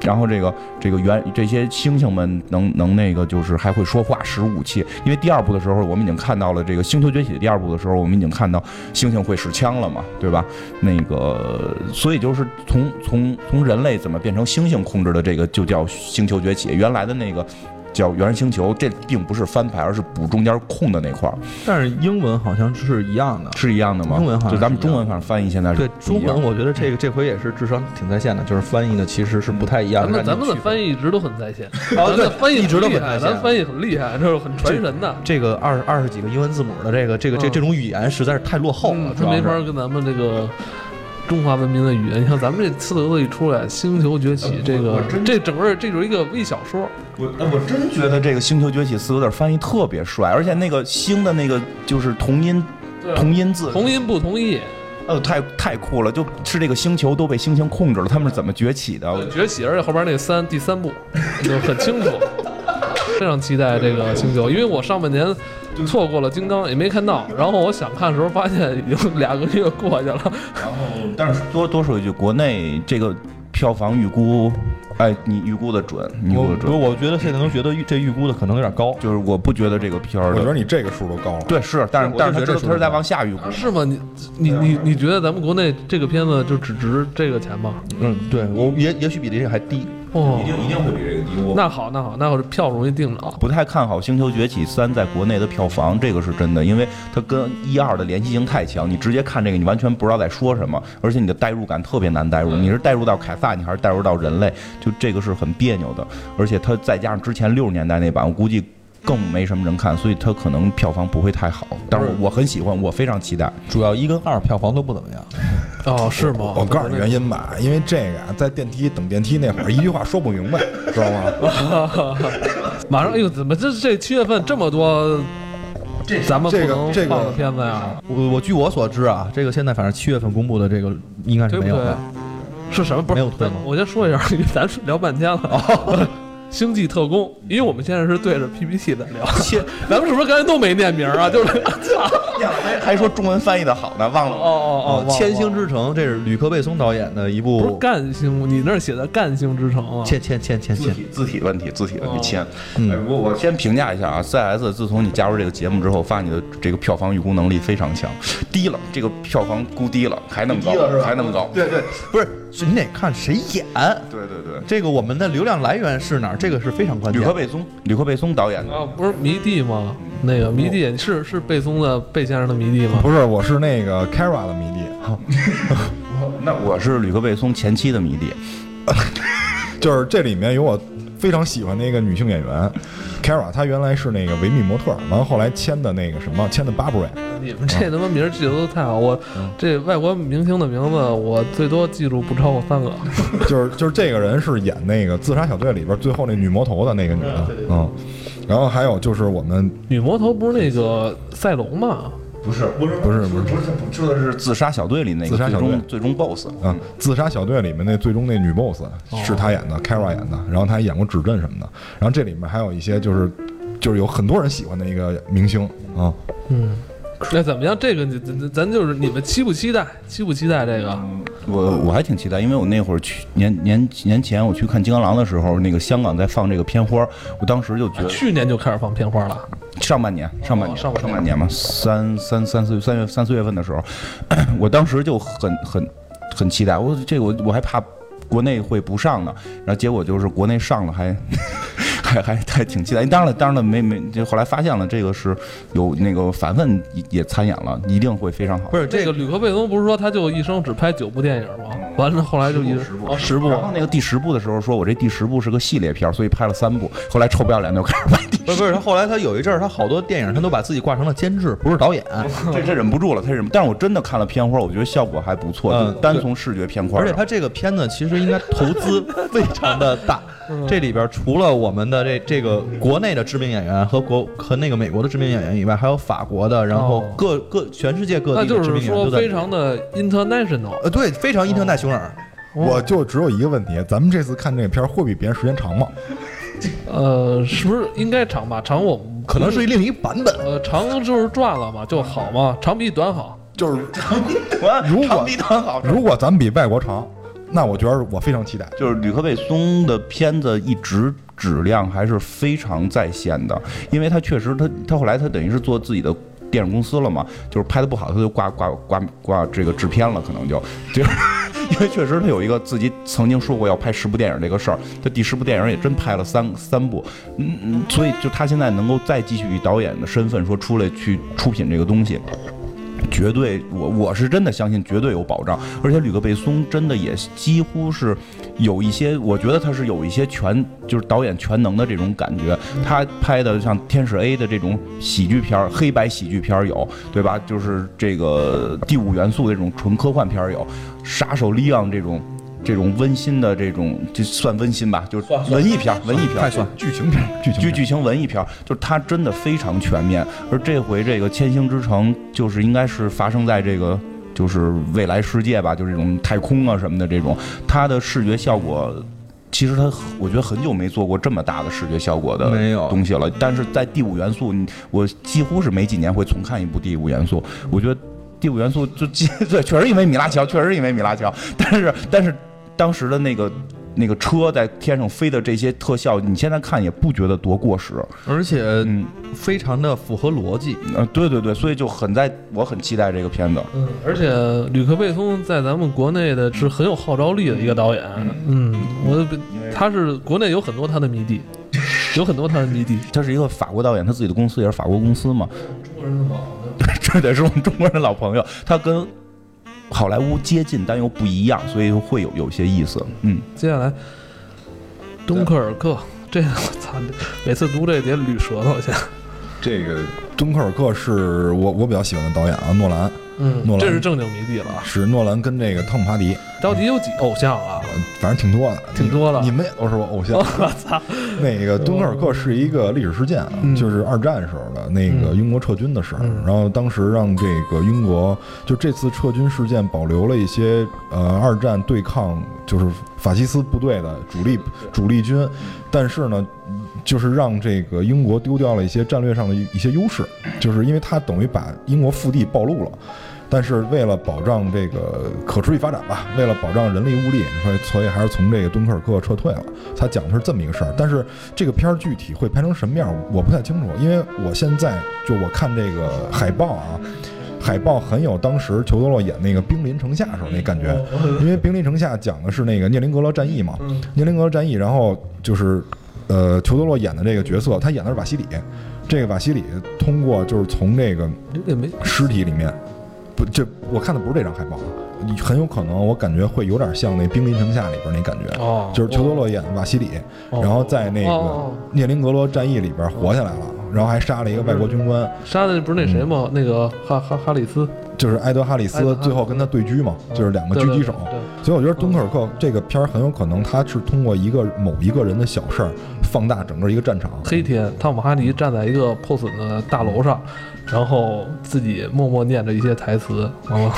然后这个这个原这些猩猩们能能那个就是还会说话使武器，因为第二部的时候我们已经看到了这个《星球崛起》第二部的时候，我们已经看到猩猩会使枪了嘛，对吧？那个所以就是从从从人类怎么变成猩猩控制的这个就叫《星球崛起》，原来的那个。叫《猿人星球》，这并不是翻拍，而是补中间空的那块儿，但是英文好像是一样的。是一样的吗？中文好像就咱们中文反正翻译现在是对中文，我觉得这个这回也是智商挺在线的，就是翻译的其实是不太一样的。咱们咱们的翻译一直都很在线，哦对咱们的翻译一直都很在线咱翻译很厉害，这是很传神的。这个二二十几个英文字母的这个这个这嗯这种语言实在是太落后了嗯，没法跟咱们这个中华文明的语言。你像咱们这四个字一出来，《星球崛起》这个这整个这就是一个微小说。我我真觉得这个《星球崛起》四个字翻译特别帅，而且那个“星”的那个就是同音同音字，同音不同义，呃，太太酷了！就是这个星球都被星星控制了，他们是怎么崛起的？崛起，而且后边那三第三部就很清楚。非常期待这个星球，因为我上半年错过了金刚，也没看到。然后我想看的时候，发现已经两个月过去了。然后，但是多多说一句，国内这个票房预估，哎，你预估的准，你估的准。我觉得现在能觉得预这预估的可能有点高。就是我不觉得这个片儿的，我觉得你这个数都高了。对是，但是但是他这是他是在往下预估。是吗？你你你你觉得咱们国内这个片子就只值这个钱吗？嗯，对我也也许比这个还低。哦，一定会比这个低。我那好那好，那我这票容易定着啊。不太看好《星球崛起三》在国内的票房，这个是真的，因为它跟一二的联系性太强，你直接看这个，你完全不知道在说什么，而且你的代入感特别难代入，你是代入到凯撒，你还是代入到人类，就这个是很别扭的，而且它再加上之前六十年代那版，我估计。更没什么人看，所以它可能票房不会太好。但是我我很喜欢，我非常期待。主要一跟二票房都不怎么样。哦，是吗？我告诉你原因吧，因为这个啊，在电梯等电梯那会儿，一句话说不明白，知道吗？马上，哎呦，怎么这这七月份这么多，这咱们不这个能这个片子呀？我我据我所知啊，这个现在反正七月份公布的这个应该是没有的。？是什么？不是，没有推吗我先说一下，因 为咱聊半天了。哦，星际特工，因为我们现在是对着 PPT 在聊，切，咱们是不是刚才都没念名啊？就是操，还还说中文翻译的好呢，忘了。哦哦哦，千星之城，这是吕克·贝松导演的一不是部。干星，你那儿写的干星之城啊？千千千千千，字体字体问题，字体问题哦签。嗯哎我我先评价一下啊，CS 自从你加入这个节目之后，发现你的这个票房预估能力非常强，低了，这个票房估低了，还那么高，还那么高。对对，不是，是你得看谁演。对对对。这个我们的流量来源是哪儿？这个是非常关键吕。克贝松，吕克贝松导演的，啊，不是迷弟吗？那个迷弟是是贝松的贝先生的迷弟吗？不是，我是那个 Kara 的迷弟，那我是吕克贝松前妻的迷弟。就是这里面有我非常喜欢的一个女性演员 Kara，她原来是那个维密模特，完了后来签的那个什么，签的 Burberry。你们这他妈名儿记得都太好，我这外国明星的名字我最多记住不超过三个。就是就是这个人是演那个《自杀小队》里边最后那女魔头的那个女的，嗯，然后还有就是我们女魔头不是那个赛龙吗？不是不是不是不是不是，说的是自杀小队里那个最自杀小队终最终 BOSS。啊，《自杀小队》里面那最终那女 boss 是她演的，Kara 演的，然后她还演过《指阵》什么的，然后这里面还有一些就是就是有很多人喜欢的一个明星啊，嗯，那怎么样？这个你咱咱就是你们期不期待？期不期待这个？我我还挺期待，因为我那会儿去年年年前我去看《金刚狼》的时候，那个香港在放这个片花，我当时就觉得去年就开始放片花了。上半年上半年上半年上半年嘛，三三三四三月三四月份的时候，我当时就很很很期待，我这个我我还怕国内会不上呢，然后结果就是国内上了还。还还还挺期待，当然了，当然了，没没，就后来发现了，这个是有那个反问也也参演了，一定会非常好。不是这个吕克贝松不是说他就一生只拍九部电影吗？完了后来就一直哦十部然后那个第十部的时候说，我这第十部是个系列片儿，所以拍了三部。后来臭不要脸的就开始拍第不是不是，他后来他有一阵儿，他好多电影他都把自己挂成了监制，不是导演。这这忍不住了，他忍不。但是我真的看了片花，我觉得效果还不错，嗯就单从视觉片花上。而且他这个片子其实应该投资非常的大，这里边除了我们的这这个国内的知名演员和国和那个美国的知名演员以外，还有法国的，然后哦各各全世界各那就是地的知名演员说都在里面。非常的 international。呃，对，非常伊特奈熊耳。我就只有一个问题，咱们这次看这个片儿会比别人时间长吗？呃，是不是应该长吧？长我可能是另一版本。呃长就是赚了嘛，就好嘛，长比短好。就是短如果长比短好。如果咱们比外国长，那我觉得我非常期待。就是吕克贝松的片子一直质量还是非常在线的，因为他确实他他后来他等于是做自己的。电影公司了嘛，就是拍的不好，他就挂挂挂挂这个制片了，可能就。就 因为确实他有一个自己曾经说过要拍十部电影这个事儿，他第十部电影也真拍了三三部，嗯嗯，所以就他现在能够再继续以导演的身份说出来去出品这个东西，绝对，我我是真的相信绝对有保障，而且吕克贝松真的也几乎是有一些，我觉得他是有一些全就是导演全能的这种感觉。他拍的像《天使 A》的这种喜剧片、黑白喜剧片有，对吧？就是这个第五元素这种纯科幻片有，《杀手利昂》这种。这种温馨的这种，就算温馨吧？就是文艺片儿，文艺片儿，太算剧情片，剧情剧剧情文艺片儿，就是它真的非常全面。而这回这个《千星之城》就是应该是发生在这个就是未来世界吧，就是这种太空啊什么的这种，它的视觉效果。其实它，我觉得很久没做过这么大的视觉效果的没有东西了。但是在第五元素，我几乎是每几年会重看一部第五元素。我觉得第五元素就 对，确实因为米拉乔，确实因为米拉乔。但是但是当时的那个那个车在天上飞的这些特效，你现在看也不觉得多过时。而且嗯，非常的符合逻辑。呃，对对对，所以就很在，我很期待这个片子。嗯，而且吕克贝松在咱们国内的是很有号召力的一个导演。嗯，我他是国内有很多他的迷弟，有很多他的迷弟。他是一个法国导演，他自己的公司也是法国公司嘛，中国人的老朋友。这得是我们中国人的老朋友。他跟好莱坞接近，但又不一样，所以会有有些意思。嗯，接下来，敦刻尔克，这个我 操，每次读这得捋舌头去。这个敦刻尔克是我我比较喜欢的导演啊，诺兰嗯诺兰这是正经迷弟了啊。是诺兰跟这个汤姆哈迪，到底有几偶像啊？呃反正挺多的，挺多的你们也都是我偶像。我操！那个敦刻尔克是一个历史事件就是二战时候的那个英国撤军的事儿。嗯然后当时让这个英国就这次撤军事件保留了一些呃二战对抗就是法西斯部队的主力主力军，但是呢，就是让这个英国丢掉了一些战略上的一些优势，就是因为他等于把英国腹地暴露了。但是为了保障这个可持续发展吧，为了保障人力物力，所以所以还是从这个敦刻尔克撤退了。他讲的是这么一个事儿，但是这个片儿具体会拍成什么样，我不太清楚，因为我现在就我看这个海报啊，海报很有当时裘德洛演那个《兵临城下》时候那感觉，因为《兵临城下》讲的是那个涅林格勒战役嘛，涅林格勒战役，然后就是呃裘德洛演的这个角色，他演的是瓦西里，这个瓦西里通过就是从这个尸体里面，不，这我看的不是这张海报，你很有可能我感觉会有点像那《兵临城下》里边那感觉，哦，就是裘德洛演瓦西里，哦然后在那个哦涅林格勒战役里边活下来了，然后还杀了一个外国军官，杀的不是那谁吗？那个哈哈哈里斯，就是埃德哈里斯，最后跟他对狙嘛，就是两个狙击手。所以我觉得敦刻尔克这个片儿很有可能他是通过一个某一个人的小事儿放大整个一个战场。黑天，汤姆哈迪站在一个破损的大楼上，然后自己默默念着一些台词，完了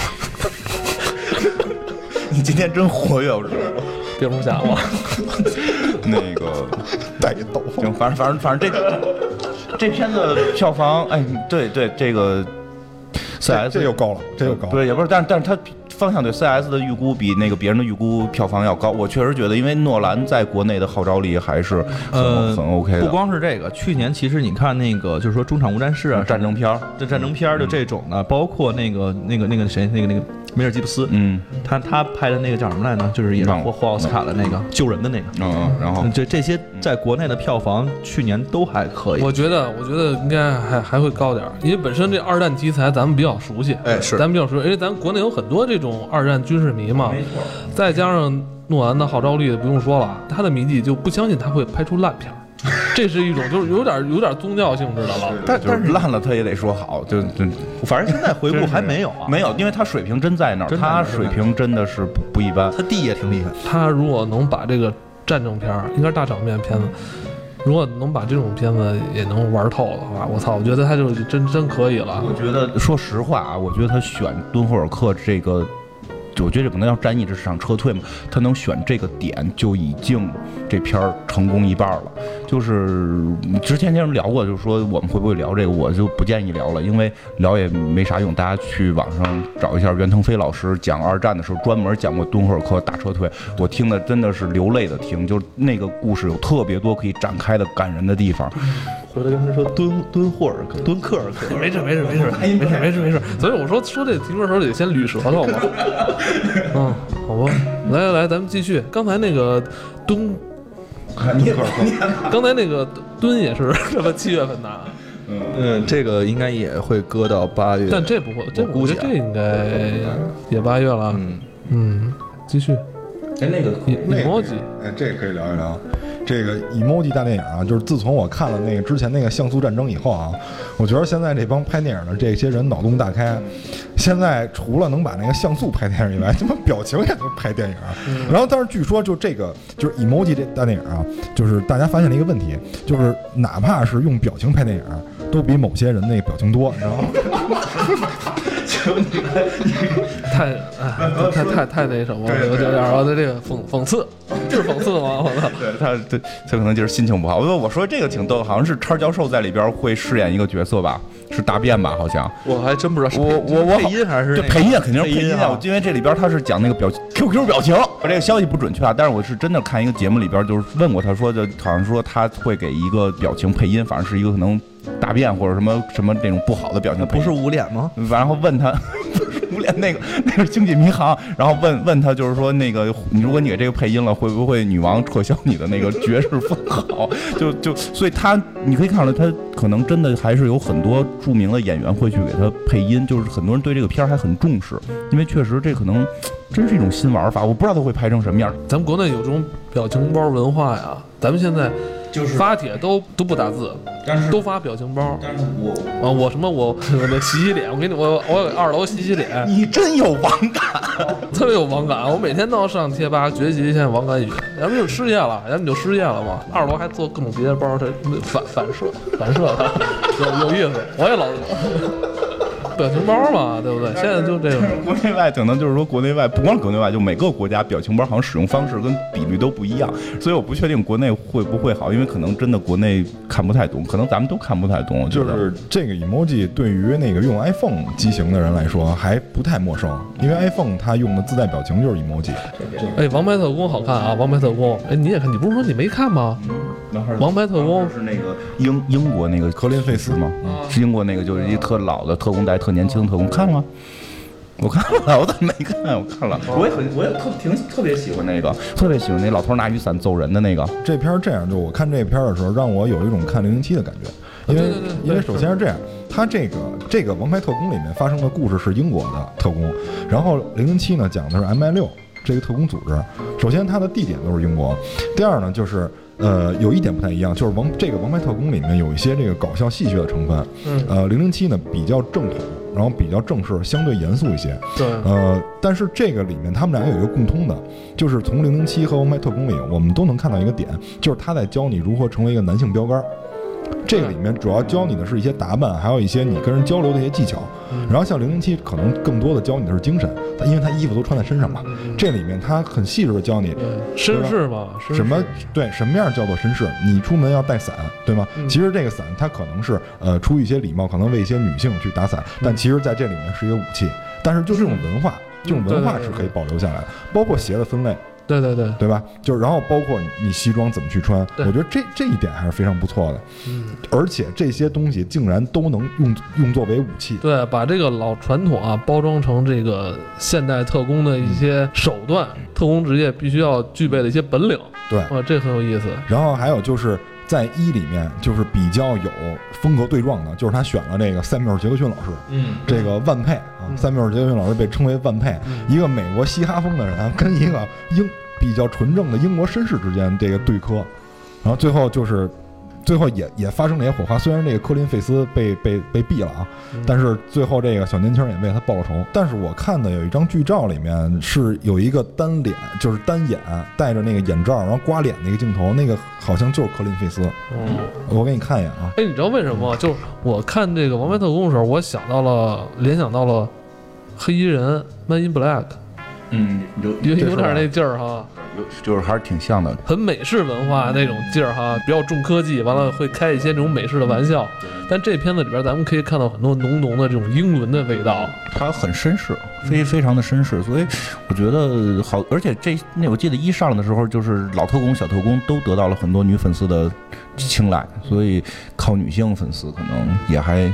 你今天真活跃，我知道。蝙蝠侠吗，那个，带斗篷，行，反正反正反正这这片子票房，哎，对对，这个这 CS 这又高了，这又高了。不是也不是，但是但是它方向对 CS 的预估比那个别人的预估票房要高。我确实觉得，因为诺兰在国内的号召力还是很、呃很 OK 的。不光是这个，去年其实你看那个，就是说中场无战事啊，战争片儿，这战争片儿的这种的，包括那个那个那个谁，那个那个梅尔吉布斯，嗯他他拍的那个叫什么来着？就是也是获获奥斯卡的那个救人的那个。嗯嗯，然后嗯这这些在国内的票房去年都还可以。我觉得我觉得应该还还会高点儿，因为本身这二战题材咱们比较熟悉，哎是咱们比较熟悉，因为咱国内有很多这种二战军事迷嘛，再加上诺兰的号召力，不用说了，他的迷弟就不相信他会拍出烂片儿，这是一种就是有点有点宗教性质的了。但但是烂了他也得说好，就就反正现在回顾还没有啊，没有，因为他水平真在那儿，他水平真的是不不一般。他弟也挺厉害。他如果能把这个战争片儿，应该是大场面片子，如果能把这种片子也能玩透的话，我操，我觉得他就真真可以了。我觉得，说实话啊，我觉得他选敦霍尔克这个，我觉得这可能要战役，这是场撤退嘛，他能选这个点就已经这片儿成功一半了。就是之前跟人聊过，就是说我们会不会聊这个，我就不建议聊了，因为聊也没啥用。大家去网上找一下袁腾飞老师讲二战的时候，专门讲过敦刻尔克大撤退，我听的真的是流泪的听，就是那个故事有特别多可以展开的感人的地方。回来跟他说敦敦霍尔克、敦刻尔克，没事没事没事没事没事没事，所以我说说这题目的时候得先捋舌头嘛。嗯，好吧，来来来，咱们继续。刚才那个敦，刚才那个蹲也是什么七月份的啊，嗯，这个应该也会搁到八月。但这不会，这我估计这应该也八月了。嗯，嗯，继续。哎，那个你那个 emoji 哎，这可以聊一聊。这个 emoji 大电影啊，就是自从我看了那个之前那个像素战争以后啊，我觉得现在这帮拍电影的这些人脑洞大开。现在除了能把那个像素拍电影以外，他妈表情也能拍电影。然后，但是据说就这个就是 emoji 这大电影啊，就是大家发现了一个问题，就是哪怕是用表情拍电影，都比某些人那个表情多，你知道吗？太哎，太太太那什么了，有点儿的这个讽讽刺，是讽刺吗？我操！对他，对他可能就是心情不好。我我说这个挺逗，好像是叉教授在里边会饰演一个角色吧，是大便吧？好像我还真不知道是我我我配音还是那个这配音肯定是配音啊配音啊，因为这里边他是讲那个表 QQ 表情，我这个消息不准确啊，但是我是真的看一个节目里边就是问过他说就，好像说他会给一个表情配音，反正是一个可能大便或者什么什么那种不好的表情，不是捂脸吗？然后问他，不是捂脸那个那是经济民航，然后问问他就是说那个，你如果你给这个配音了，会不会女王撤销你的那个爵士封号？就就所以他你可以看出来，他可能真的还是有很多著名的演员会去给他配音，就是很多人对这个片儿还很重视，因为确实这可能真是一种新玩法，我不知道他会拍成什么样。咱们国内有这种表情包文化呀，咱们现在就是发帖都都不打字，但是都发表情包。但是我啊，我什么我我那洗洗脸，我给你我我有二楼洗洗脸，你真有网感，特别有网感。我每天都要上贴吧学习一下网感语，要不就失业了，要不就失业了嘛。二楼还做各种别的包，它反反射反射的有有意思。我也老表情包嘛，对不对？现在就这种，国内外可能就是说国内外不光是国内外，就每个国家表情包好像使用方式跟比率都不一样，所以我不确定国内会不会好，因为可能真的国内看不太懂，可能咱们都看不太懂。就是这个 emoji 对于那个用 iPhone 机型的人来说还不太陌生，因为 iPhone 它用的自带表情就是 emoji。哎，王牌特工好看啊，王牌特工，哎，你也看，你不是说你没看吗？王牌特工是那个英英国那个科林费斯吗？是英国那个，就是一特老的特工带特年轻特工，看了吗？我看了，我怎么没看？我看了，我也很，我也特挺特别喜欢那个，特别喜欢那老头拿雨伞揍人的那个。这片儿这样，就我看这片儿的时候，让我有一种看零零七的感觉，因为对对对因为首先是这样，他这个这个《王牌特工》里面发生的故事是英国的特工，然后零零七呢讲的是 MI 六这个特工组织。首先它的地点都是英国，第二呢就是呃有一点不太一样，就是王这个《王牌特工》里面有一些这个搞笑戏谑的成分，嗯呃零零七呢比较正统，然后比较正式，相对严肃一些。对，呃，但是这个里面他们俩有一个共通的，就是从零零七和王牌特工里，我们都能看到一个点，就是他在教你如何成为一个男性标杆儿。这个里面主要教你的是一些打扮，还有一些你跟人交流的一些技巧。然后像零零七可能更多的教你的是精神，他因为他衣服都穿在身上嘛。这里面他很细致的教你，绅士嘛，什么对什么样叫做绅士？你出门要带伞，对吗？嗯其实这个伞它可能是呃出于一些礼貌，可能为一些女性去打伞，但其实在这里面是一个武器。但是就这种文化，这种文化是可以保留下来的，包括鞋的分类，对对对，对吧？就是然后包括你西装怎么去穿，我觉得这这一点还是非常不错的。嗯，而且这些东西竟然都能用用作为武器。对，把这个老传统啊包装成这个现代特工的一些手段，特工职业必须要具备的一些本领，对，哇，这很有意思。然后还有就是在一里面就是比较有风格对撞的，就是他选了这个塞缪尔·杰克逊老师，嗯，这个万佩啊，嗯。塞缪尔·杰克逊老师被称为万佩，一个美国嘻哈风的人跟一个英比较纯正的英国绅士之间这个对磕，然后最后就是。最后也也发生了一些火花，虽然这个科林费斯被被被毙了啊，但是最后这个小年轻也为他报了仇。但是我看的有一张剧照，里面是有一个单脸，就是单眼戴着那个眼罩，然后刮脸那个镜头，那个好像就是科林费斯。嗯，我给你看一眼啊，哎，你知道为什么吗？就是我看这个《王牌特工》的时候，我想到了，联想到了黑衣人《Man in Black》，嗯，有有点那劲儿哈，有就是还是挺像的。很美式文化那种劲儿哈，比较重科技，完了会开一些这种美式的玩笑。但这片子里边，咱们可以看到很多浓浓的这种英伦的味道。它很绅士，非非常的绅士，所以我觉得好，而且这那我记得一上的时候，就是老特工、小特工都得到了很多女粉丝的青睐，所以靠女性粉丝可能也还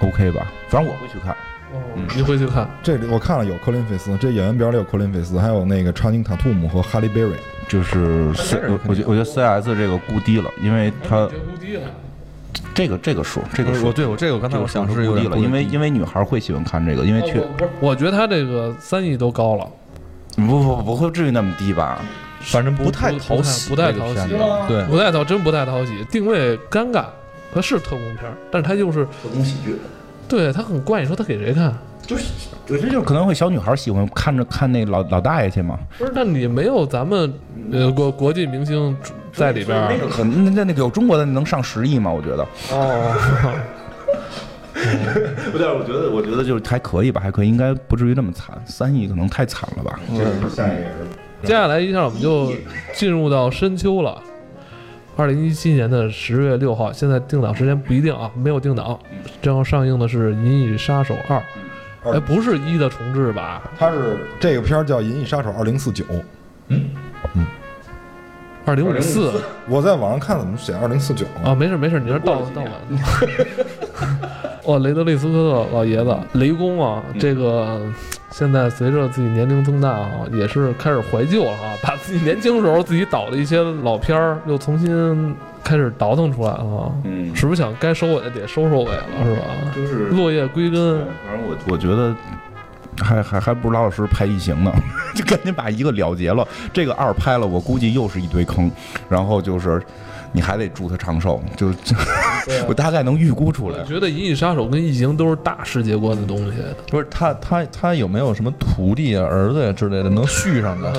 OK 吧。反正我会去看。嗯，你回去看，这里我看了有科林费斯，这演员表里有科林费斯，还有那个查宁塔图姆和哈利贝瑞。就是 C，我我觉我觉得 CS 这个估低了，因为他。这个这个数这个数我对我这个我刚才我想数是估低了，因为因为女孩会喜欢看这个，因为确不是，我觉得他这个三亿都高了，不不不会至于那么低吧？反正不太讨喜，不太讨喜对，不太讨，真不太讨喜，定位尴尬。它是特工片，但是它又是特工喜剧。对他很怪。你说他给谁看？我觉得就是可能会小女孩喜欢看着看那老老大爷去嘛，不是，那你没有咱们呃国国际明星在里边儿那个可能那那个有中国的能上十亿吗？我觉得。哦。不对，我觉得我觉得就是还可以吧，还可以，应该不至于那么惨，三亿可能太惨了吧。下一个接下来一下我们就进入到深秋了。二零一七年的十月六号，现在定档时间不一定啊，没有定档。正要上映的是《银翼杀手二》，哎，不是一的重置吧？它是这个片儿叫《银翼杀手二零四九》，嗯？嗯。二零五四。我在网上看怎么写二零四九啊，没事没事，你这倒倒完。哦，雷德利·斯科特老爷子，雷公啊，这个现在随着自己年龄增大啊，也是开始怀旧了啊，把自己年轻时候自己导的一些老片儿又重新开始倒腾出来了啊。嗯是不是想该收尾的得收收尾了，是吧？就是落叶归根，反正我我觉得还还还不如老老实实拍异形呢，就赶紧把一个了结了。这个二拍了，我估计又是一堆坑，然后就是你还得祝他长寿，就就 我大概能预估出来我。觉得《银翼杀手》跟《异形》都是大世界观的东西。不是他他他有没有什么徒弟啊、儿子呀之类的能续上的？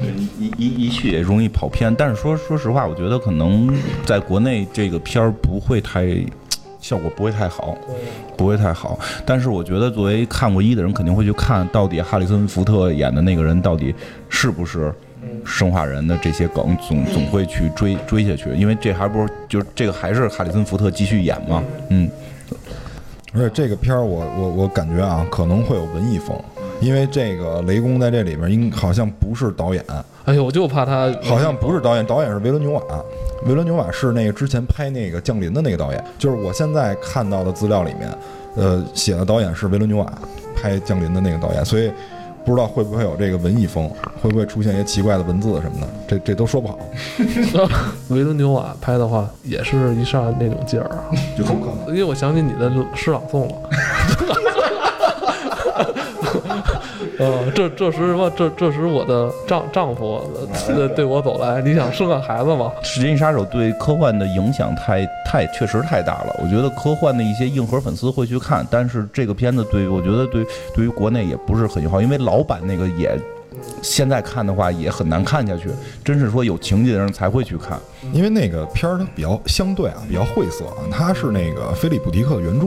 嗯，一一一续也容易跑偏，但是说说实话，我觉得可能在国内这个片儿不会太效果不会太好，不会太好。但是我觉得，作为看过一的人，肯定会去看到底哈里森福特演的那个人到底是不是生化人的这些梗，总总会去追追下去，因为这还不是就是这个还是哈里森福特继续演嘛，嗯。而且这个片儿，我我我感觉啊，可能会有文艺风，因为这个雷公在这里边应好像不是导演，哎呦，我就怕他好像不是导演，导演是维伦纽瓦。维伦纽瓦是那个之前拍那个降临的那个导演，就是我现在看到的资料里面，呃，写的导演是维伦纽瓦拍降临的那个导演，所以不知道会不会有这个文艺风，会不会出现一些奇怪的文字什么的，这这都说不好，维伦纽瓦拍的话，也是一上那种劲儿啊。就很可能。因为我想起你的诗朗诵了。呃，这这时什么？这这时我的丈丈夫呃对我走来，你想生个孩子吗？《时间杀手》对科幻的影响太太确实太大了。我觉得科幻的一些硬核粉丝会去看，但是这个片子对于我觉得对对于国内也不是很友好，因为老版那个也现在看的话也很难看下去，真是说有情节的人才会去看。因为那个片儿它比较相对啊，比较晦涩啊，它是那个菲利普迪克的原著，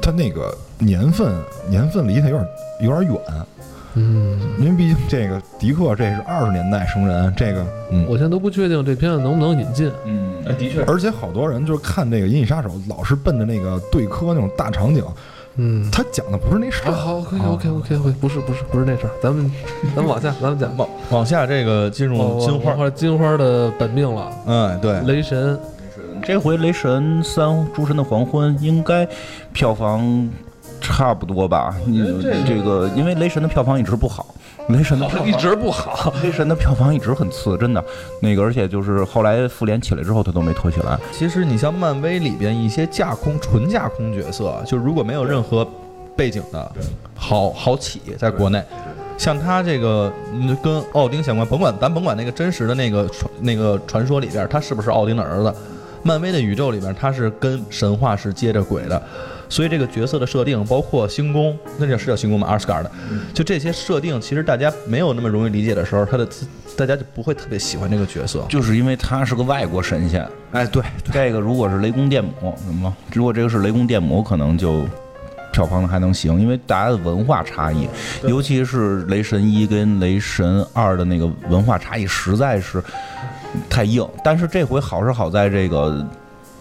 它那个年份年份离它有点有点远，嗯，因为毕竟这个迪克这是二十年代生人，这个嗯，我现在都不确定这片子能不能引进。嗯，的确，而且好多人就是看这个《银翼杀手》，老是奔着那个对科那种大场景，嗯，他讲的不是那事啊，儿。好，OK OK OK OK，不是不是不是那事儿，咱们 咱们往下，咱们讲。往往下这个进入金花，花，金花的本命了，嗯，对，雷神。这回《雷神三：诸神的黄昏》应该票房差不多吧？你这个，因为雷神的票房一直不好，雷神的票房一直不好，雷神的票房一直很次，真的。那个，而且就是后来复联起来之后，他都没拖起来。其实你像漫威里边一些架空、纯架空角色，就如果没有任何背景的，好好起在国内。像他这个嗯跟奥丁相关，甭管咱甭管那个真实的那个传那个传说里边，他是不是奥丁的儿子，漫威的宇宙里边他是跟神话是接着轨的，所以这个角色的设定，包括星宫，那叫是叫星宫吗？阿斯加尔的，就这些设定，其实大家没有那么容易理解的时候，他的大家就不会特别喜欢这个角色。就是因为他是个外国神仙。哎，对，这个如果是雷公电母，什么？如果这个是雷公电母，可能就票房还能行，因为大家的文化差异，尤其是雷神一跟雷神二的那个文化差异实在是太硬。但是这回好是好在这个。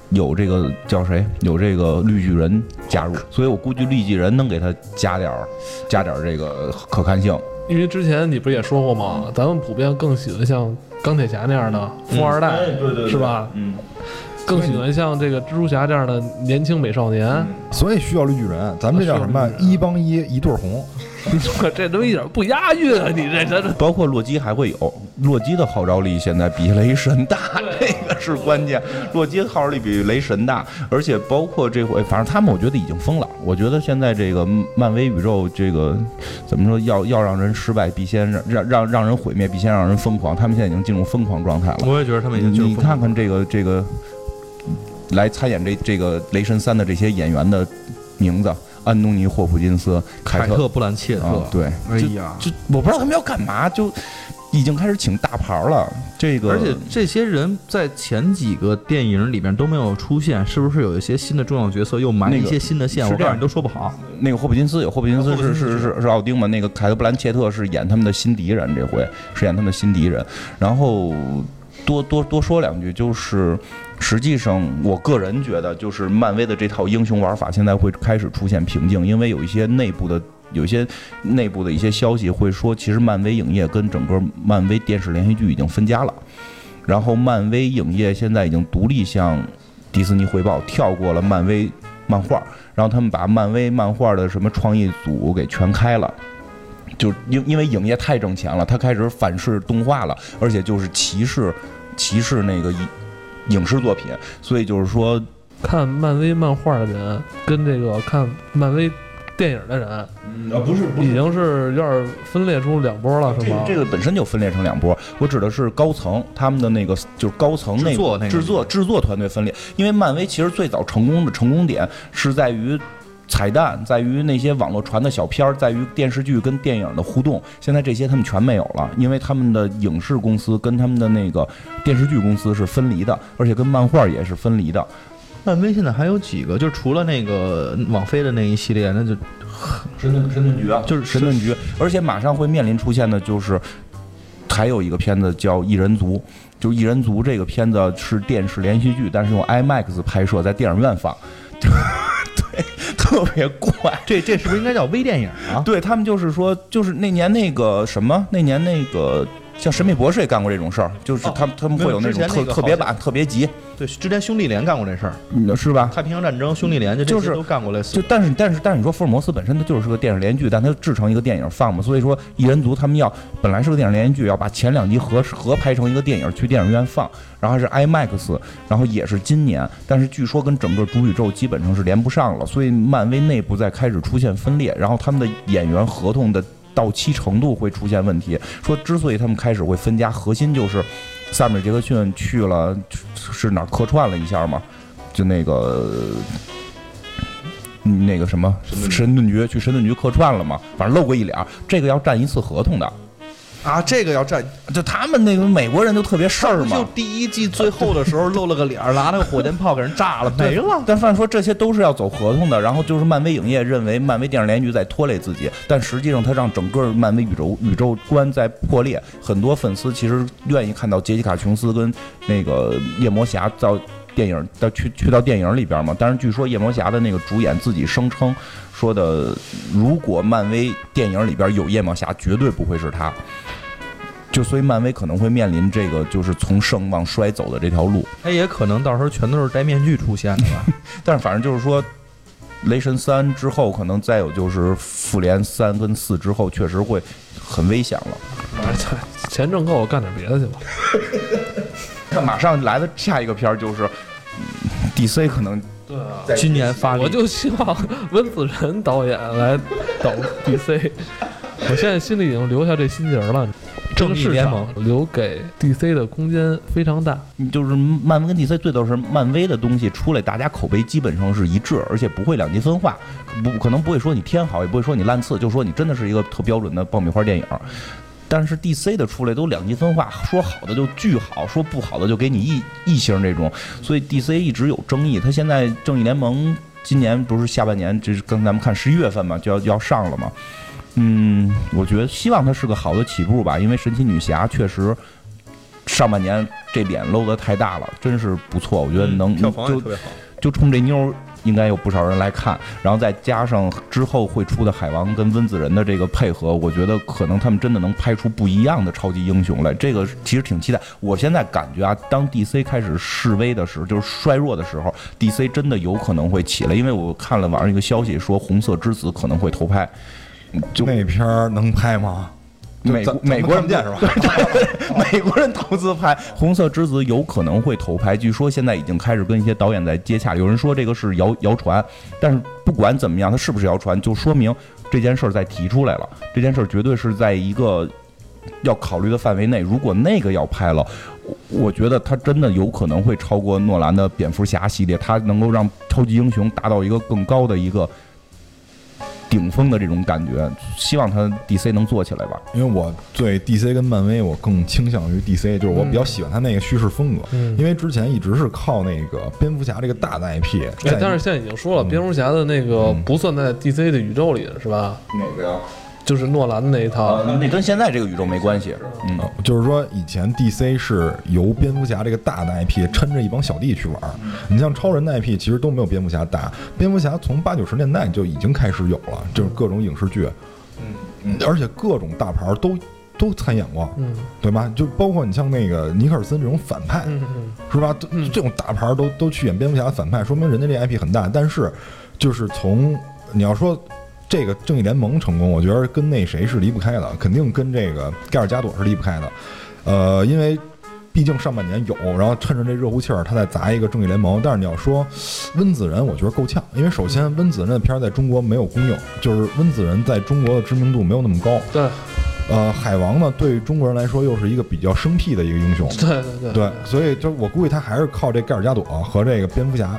有这个叫谁？有这个绿巨人加入，所以我估计绿巨人能给他加点儿，加点儿这个可看性。因为之前你不是也说过吗？咱们普遍更喜欢像钢铁侠那样的富二代，是吧？嗯，更喜欢像这个蜘蛛侠这样的年轻美少年。所以需要绿巨人，咱们这叫什么？一帮一，一对儿红。你说这东西一点不押韵啊！你这这这，包括洛基还会有，洛基的号召力现在比雷神大，这个是关键。洛基的号召力比雷神大，而且包括这回，反正他们我觉得已经疯了。我觉得现在这个漫威宇宙，这个怎么说，要要让人失败，必先让让让让人毁灭，必先让人疯狂。他们现在已经进入疯狂状态了。我也觉得他们已经进入你看看这个这个来参演这这个雷神三的这些演员的名字。安东尼·霍普金斯、凯特·布兰切特，啊、对，哎呀，就我不知道他们要干嘛，就已经开始请大牌了。这个，而且这些人在前几个电影里面都没有出现，是不是有一些新的重要角色又埋一些新的线？那个、我告诉你都说不好。那个霍普金斯有霍普金斯是是是是奥丁嘛？那个凯特·布兰切特是演他们的新敌人，这回是演他们的新敌人。然后多多多说两句，就是。实际上，我个人觉得，就是漫威的这套英雄玩法现在会开始出现瓶颈，因为有一些内部的、有一些内部的一些消息会说，其实漫威影业跟整个漫威电视连续剧已经分家了。然后，漫威影业现在已经独立向迪士尼汇报，跳过了漫威漫画，然后他们把漫威漫画的什么创意组给全开了。就因因为影业太挣钱了，他开始反噬动画了，而且就是歧视歧视那个影影视作品，所以就是说，看漫威漫画的人跟这个看漫威电影的人，嗯啊，不是，已经是有点分裂出两波了，是吗？这个本身就分裂成两波。我指的是高层他们的那个，就是高层那个制作制作团队分裂。因为漫威其实最早成功的成功点是在于。彩蛋在于那些网络传的小片儿，在于电视剧跟电影的互动。现在这些他们全没有了，因为他们的影视公司跟他们的那个电视剧公司是分离的，而且跟漫画也是分离的。漫威现在还有几个？就除了那个网飞的那一系列，那就神盾神盾局啊，就是神盾局，而且马上会面临出现的就是，还有一个片子叫《异人族》，就《异人族》这个片子是电视连续剧，但是用 IMAX 拍摄，在电影院放，对，特别怪。这这是不是应该叫微电影啊？对他们就是说，就是那年那个什么，那年那个像《神秘博士》也干过这种事儿，就是哦他们他们会有那种特特别版、特别集，对，之前兄弟连干过这事儿，嗯是吧？太平洋战争、兄弟连就这就是都干过类似的。就但是但是但是你说福尔摩斯本身它就是个电视连续剧，但它制成一个电影放嘛，所以说异人族他们要本来是个电视连续剧，要把前两集合合拍成一个电影去电影院放，然后还是 IMAX，然后也是今年，但是据说跟整个主宇宙基本上是连不上了，所以漫威内部在开始出现分裂，然后他们的演员合同的到期程度会出现问题。说之所以他们开始会分家，核心就是萨米尔杰克逊去了是哪儿客串了一下嘛，就那个。嗯那个什么神盾局去神盾局客串了嘛，反正露过一脸，这个要占一次合同的，啊，这个要占就他们那个美国人都特别事儿嘛就嘛。第一季最后的时候露了个脸儿，拿那个火箭炮给人炸了，没了。但反正说这些都是要走合同的，然后就是漫威影业认为漫威电视连续剧在拖累自己，但实际上它让整个漫威宇宙宇宙观在破裂。很多粉丝其实愿意看到杰西卡琼斯跟那个夜魔侠到电影到去去到电影里边嘛，但是据说夜魔侠的那个主演自己声称说的，如果漫威电影里边有夜魔侠，绝对不会是他。就所以漫威可能会面临这个就是从盛往衰走的这条路。他也可能到时候全都是戴面具出现的吧？但是反正就是说，雷神三之后，可能再有就是复联三跟四之后，确实会很危险了。钱挣够我，干点别的去吧。看 马上来的下一个片儿就是嗯 DC 可能今年发力我就希望温子仁导演来导 DC。我现在心里已经留下这心结儿了。正义联盟场留给 DC 的空间非常大。就是漫威跟 DC 最多是漫威的东西出来，大家口碑基本上是一致，而且不会两极分化，不可能不会说你天好，也不会说你烂次，就说你真的是一个特标准的爆米花电影。但是 DC 的出来都两极分化，说好的就巨好，说不好的就给你一一星这种，所以 DC 一直有争议。他现在正义联盟今年不是下半年，这是跟咱们看十一月份嘛，就要就要上了嘛。嗯，我觉得希望它是个好的起步吧，因为神奇女侠确实上半年这脸露得太大了，真是不错。我觉得能、票房也就特别好。就冲这妞儿，应该有不少人来看，然后再加上之后会出的海王跟温子仁的这个配合，我觉得可能他们真的能拍出不一样的超级英雄来。这个其实挺期待。我现在感觉啊，当 DC 开始示威的时候，就是衰弱的时候，DC 真的有可能会起来，因为我看了网上一个消息说，红色之子可能会投拍。就那片儿能拍吗？美国美国人见是吧？美国人投资拍《红色之子》有可能会投拍，据说现在已经开始跟一些导演在接洽。有人说这个是谣谣传，但是不管怎么样，它是不是谣传，就说明这件事儿在提出来了。这件事儿绝对是在一个要考虑的范围内。如果那个要拍了，我我觉得它真的有可能会超过诺兰的蝙蝠侠系列，它能够让超级英雄达到一个更高的一个顶峰的这种感觉。希望他 DC 能做起来吧。因为我对 DC 跟漫威，我更倾向于 DC，就是我比较喜欢他那个叙事风格。嗯因为之前一直是靠那个蝙蝠侠这个大的 IP，哎，但是现在已经说了，嗯蝙蝠侠的那个嗯不算在 DC 的宇宙里的是吧？哪个呀？就是诺兰的那一套。啊，那跟现在这个宇宙没关系。嗯，呃就是说，以前 DC 是由蝙蝠侠这个大的 IP 撑着一帮小弟去玩儿。你像超人的 IP，其实都没有蝙蝠侠大。蝙蝠侠从八九十年代就已经开始有了，就是各种影视剧，嗯，而且各种大牌儿都都参演过，嗯对吧？就包括你像那个尼克尔森这种反派，嗯嗯，是吧？都这种大牌儿都都去演蝙蝠侠的反派，说明人家这 IP 很大。但是，就是从你要说这个正义联盟成功，我觉得跟那谁是离不开的，肯定跟这个盖尔加朵是离不开的。呃，因为毕竟上半年有，然后趁着这热乎气儿，他再砸一个正义联盟。但是你要说温子仁，我觉得够呛，因为首先温子仁的片儿在中国没有公映，就是温子仁在中国的知名度没有那么高。对呃，海王呢，对于中国人来说又是一个比较生僻的一个英雄。对对对对，所以就我估计他还是靠这盖尔加朵和这个蝙蝠侠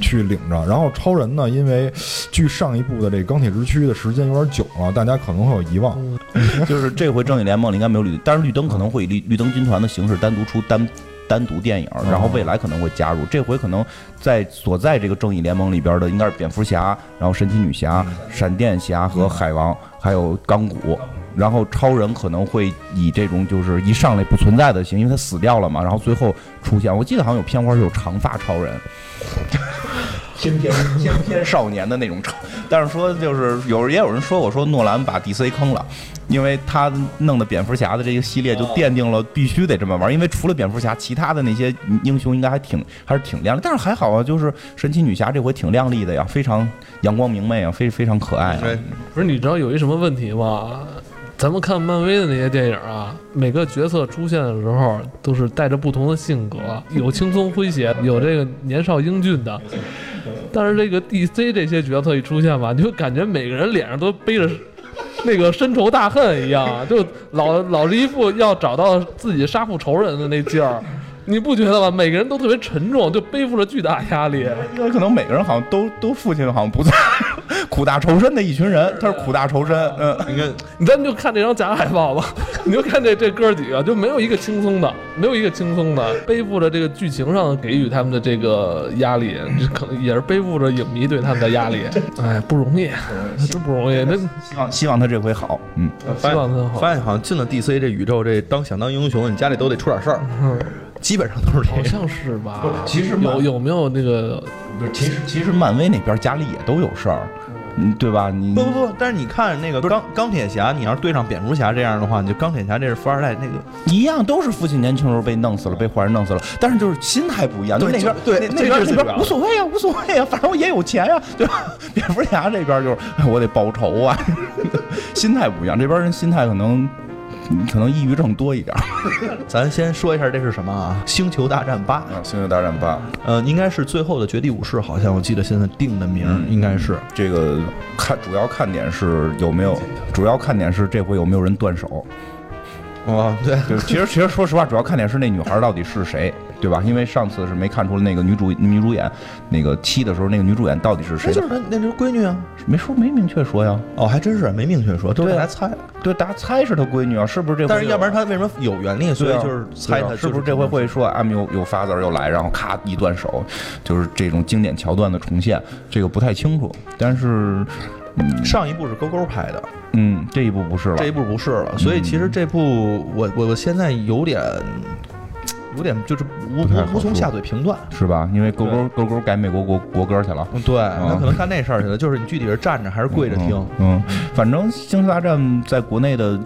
去领着。然后超人呢，因为距上一部的这个钢铁之躯的时间有点久了，大家可能会有遗忘。嗯 就是这回正义联盟里应该没有绿，但是绿灯可能会以绿绿灯军团的形式单独出单单独电影，然后未来可能会加入。这回可能在所在这个正义联盟里边的应该是蝙蝠侠，然后神奇女侠、闪电侠和海王，还有钢骨。然后超人可能会以这种就是一上来不存在的形，因为他死掉了嘛，然后最后出现。我记得好像有片花是有长发超人，翩翩翩翩少年的那种超。但是说就是有也有人说我说诺兰把 DC 坑了，因为他弄的蝙蝠侠的这个系列就奠定了必须得这么玩，因为除了蝙蝠侠，其他的那些英雄应该还挺还是挺亮丽。但是还好啊，就是神奇女侠这回挺靓丽的呀，非常阳光明媚啊，非非常可爱、啊。对，不是你知道有一什么问题吗？咱们看漫威的那些电影啊，每个角色出现的时候都是带着不同的性格，有轻松诙谐，有这个年少英俊的。但是这个 DC 这些角色一出现吧，你就感觉每个人脸上都背着那个深仇大恨一样，就老老是一副要找到自己杀父仇人的那劲儿。你不觉得吗？每个人都特别沉重，就背负着巨大压力。因为可能每个人好像都都父亲好像不在，苦大仇深的一群人，他是苦大仇深，嗯，你看你咱们就看这张假海报吧，你就看这这哥几个，就没有一个轻松的，没有一个轻松的，背负着这个剧情上给予他们的这个压力，这可能也是背负着影迷对他们的压力。哎，不容易，真不容易。那希望希望他这回好，嗯，希望他好。发现好像进了 DC 这宇宙，这当想当英雄，你家里都得出点事儿，嗯，基本上都是这好。像是吧？其实有有没有那个不是，其实其实漫威那边家里也都有事儿，嗯，对吧？你不不不，但是你看那个钢钢铁侠，你要是对上蝙蝠侠这样的话，你就钢铁侠这是富二代，那个一样都是父亲年轻时候被弄死了，被坏人弄死了，但是就是心态不一样。就那边对那那边那边无所谓啊，无所谓啊，反正我也有钱呀，对吧？蝙蝠侠这边就是哎我得报仇啊，心态不一样。这边人心态可能嗯可能抑郁症多一点。咱先说一下这是什么啊？星球大战八，啊，星球大战八呃，应该是最后的绝地武士，好像我记得现在定的名儿应该是。这个看主要看点是有没有，主要看点是这回有没有人断手。哦，对，对，其实其实说实话，主要看点是那女孩到底是谁，对吧？因为上次是没看出来那个女主女主演那个七的时候，那个女主演到底是谁那就是她那就是闺女啊。没说没明确说呀。哦，还真是没明确说，都是对啊大家猜。对，大家猜是她闺女啊，是不是这回？但是要不然他为什么有原力？所以就是猜他对啊是不是这回会说 I'm 有有 father 又来，然后咔一断手，就是这种经典桥段的重现，这个不太清楚。但是，上一部是勾勾拍的，嗯，这一部不是了这一。部不是了，所以其实这部我我我现在有点有点就是无无无从下嘴评断。是吧？因为勾勾勾勾改美国国国歌去了。嗯，对，那可能干那事儿去了，就是你具体是站着还是跪着听。嗯，嗯，反正《星球大战》在国内的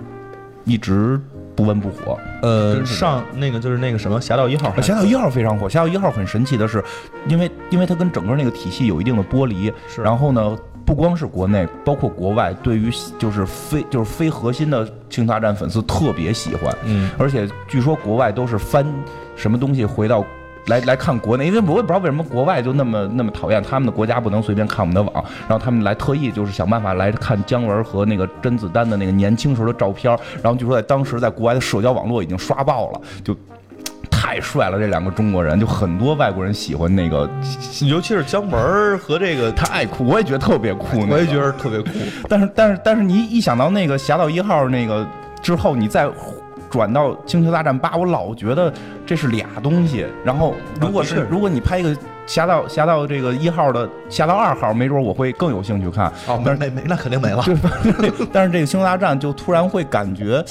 一直不温不火。呃，上那个就是那个什么《侠盗一号》，侠盗一号非常火，侠盗一号很神奇的是，因为因为它跟整个那个体系有一定的剥离，是然后呢，不光是国内，包括国外，对于就是非就是非核心的星球大战粉丝特别喜欢，嗯，而且据说国外都是翻什么东西回到。来来看国内，因为我也不知道为什么国外就那么那么讨厌他们的国家不能随便看我们的网，然后他们来特意就是想办法来看姜文和那个甄子丹的那个年轻时候的照片，然后据说在当时在国外的社交网络已经刷爆了，就太帅了，这两个中国人就很多外国人喜欢那个，尤其是姜文儿和这个，他爱哭，我也觉得特别酷、那个，我也觉得特别酷。但是但是但是你一想到那个《侠盗一号》那个之后，你再转到《星球大战八》，我老觉得这是俩东西。然后如果是、如果你拍一个《侠盗侠盗》这个一号的《侠盗二号》，没准我会更有兴趣看。哦，没没没，那肯定没了。对？但是这个《星球大战》就突然会感觉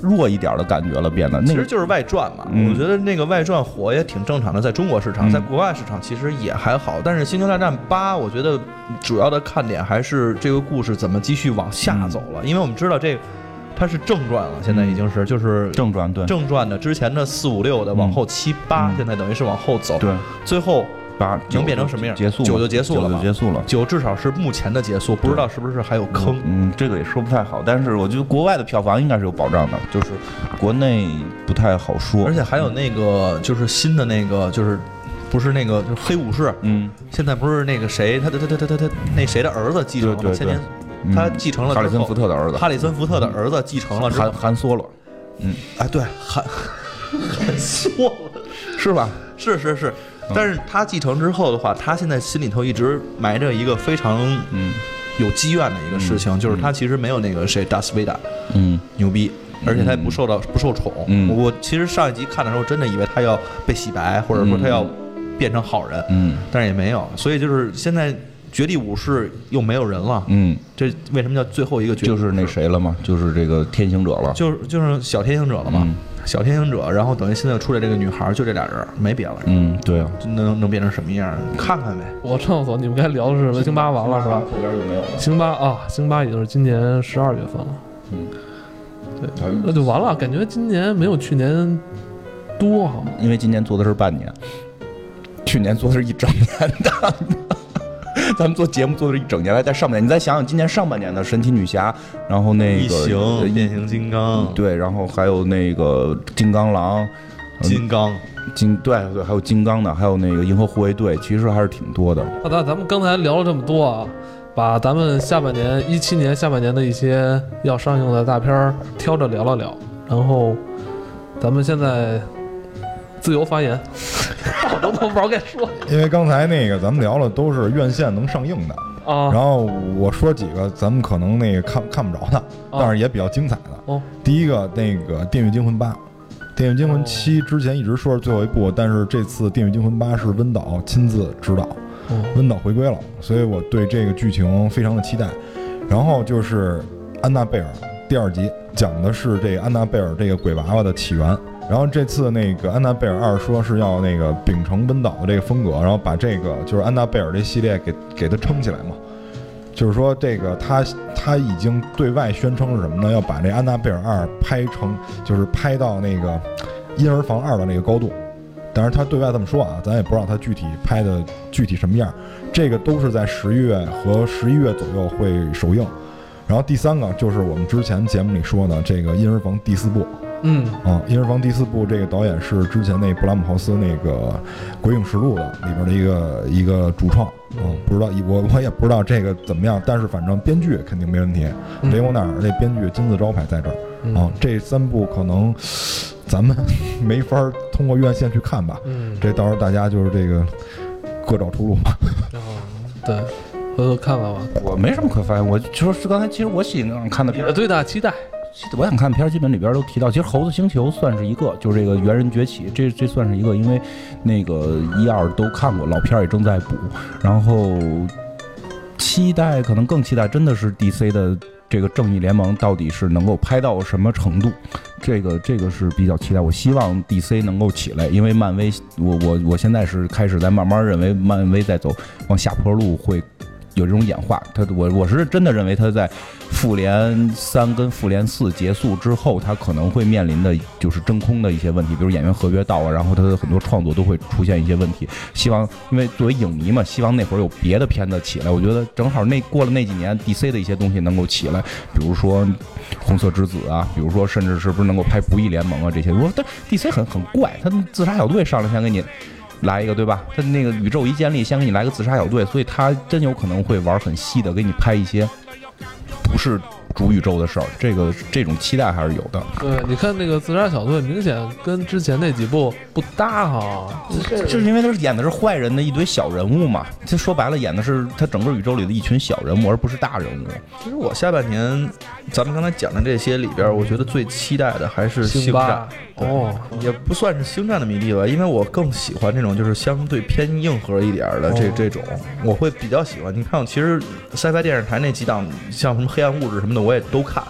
弱一点的感觉了，变得那个其实就是外传嘛，嗯。我觉得那个外传火也挺正常的，在中国市场，嗯。在国外市场其实也还好。但是《星球大战八》，我觉得主要的看点还是这个故事怎么继续往下走了，因为我们知道这个它是正传了，现在已经是就是正传，对。正传的之前的四五六的往后七八，嗯。现在等于是往后走，对，最后八能变成什么样结束九就结束了九就结束了。九至少是目前的结束，不知道是不是还有坑。嗯，这个也说不太好，但是我觉得国外的票房应该是有保障的，就是国内不太好说。而且还有那个就是新的那个就是。不是那个，就是黑武士，嗯，现在不是那个谁，他他他他他他他那谁的儿子继承了前嗯他继承了哈里森福特的儿子，哈里森福特的儿子继承了韩，韩梭罗，嗯哎，对，韩 韩梭罗，是吧？是是是，但是他继承之后的话，他现在心里头一直埋着一个非常嗯。有积怨的一个事情，就是他其实没有那个谁达斯维达嗯。牛逼，而且他也不受到不受宠。嗯。我其实上一集看的时候，真的以为他要被洗白，或者说他要变成好人，嗯。但是也没有。所以就是现在绝地武士又没有人了，嗯，这为什么叫最后一个绝地武士？就是那谁了吗，就是这个天行者了。就是就是小天行者了嘛，嗯小天行者，然后等于现在出来这个女孩儿就这俩人，没别了，嗯，对啊，能能变成什么样？看看呗。我上所你们该聊的是星巴完了是吧？后边就没有了。星巴啊，星巴也就是今年十二月份了，嗯，对那就完了。感觉今年没有去年多哈。因为今年做的是半年，去年做的是一整年的。咱们做节目做了一整年来，在上半年，你再想想今年上半年的神奇女侠，然后那个异形、呃变形金刚、对，然后还有那个金刚狼，金刚，金对对，还有金刚的，还有那个银河护卫队，其实还是挺多的。好的，咱们刚才聊了这么多啊，把咱们下半年一七年下半年的一些要上映的大片儿挑着聊了聊，然后咱们现在自由发言，我都不知道该说因为刚才那个咱们聊了都是院线能上映的，啊然后我说几个咱们可能那个看看不着的，但是也比较精彩的。哦，第一个那个《电锯惊魂八》，《电锯惊魂七》之前一直说是最后一部，但是这次《电锯惊魂八》是温导亲自指导，哦温导回归了，所以我对这个剧情非常的期待。然后就是安娜贝尔第二集，讲的是这个安娜贝尔这个鬼娃娃的起源。然后这次那个安娜贝尔二说是要那个秉承温导的这个风格，然后把这个就是安娜贝尔这系列给给它撑起来嘛。就是说，这个他他已经对外宣称是什么呢？要把这《安娜贝尔二》拍成，就是拍到那个《婴儿房二》的那个高度。当然，他对外这么说啊，咱也不知道他具体拍的具体什么样。这个都是在十月和十一月左右会首映。然后第三个就是我们之前节目里说的这个《婴儿房》第四部嗯啊，《婴儿房》第四部这个导演是之前那布拉姆豪斯那个《鬼影实录》的里边的一个一个主创啊，不知道我我也不知道这个怎么样，但是反正编剧肯定没问题。嗯雷欧纳尔那编剧金字招牌在这儿嗯啊，这三部可能咱们 没法儿通过院线去看吧，嗯，这到时候大家就是这个各找出路吧。然 后对，回头看看吧。我没什么可发言，我就说是刚才其实我喜欢看的片儿，你的最大期待，我想看片儿基本里边都提到，其实《猴子星球》算是一个，就是这个猿人崛起，这这算是一个，因为那个一二都看过，老片儿也正在补，然后期待可能更期待真的是 DC 的这个正义联盟到底是能够拍到什么程度，这个这个是比较期待。我希望 DC 能够起来，因为漫威，我我我现在是开始在慢慢认为漫威在走往下坡路会。有这种演化，他我我是真的认为他在复联三跟复联四结束之后，他可能会面临的就是真空的一些问题，比如演员合约到了，然后他的很多创作都会出现一些问题。希望因为作为影迷嘛，希望那会儿有别的片子起来。我觉得正好那过了那几年，DC 的一些东西能够起来，比如说红色之子啊，比如说甚至是不是能够拍不义联盟啊这些。我但 DC 很很怪，他自杀小队上来先给你。来一个对吧？他那个宇宙一建立，先给你来个自杀小队，所以他真有可能会玩很细的，给你拍一些不是主宇宙的事儿。这个这种期待还是有的。对，你看那个自杀小队，明显跟之前那几部不搭哈。就是因为他是演的是坏人的一堆小人物嘛，这说白了演的是他整个宇宙里的一群小人物，而不是大人物。其实我下半年，咱们刚才讲的这些里边，我觉得最期待的还是星巴战。哦，也不算是星战的迷弟吧，因为我更喜欢这种就是相对偏硬核一点的这、哦这种，我会比较喜欢。你看，其实 sci-fi 电视台那几档，像什么黑暗物质什么的，我也都看，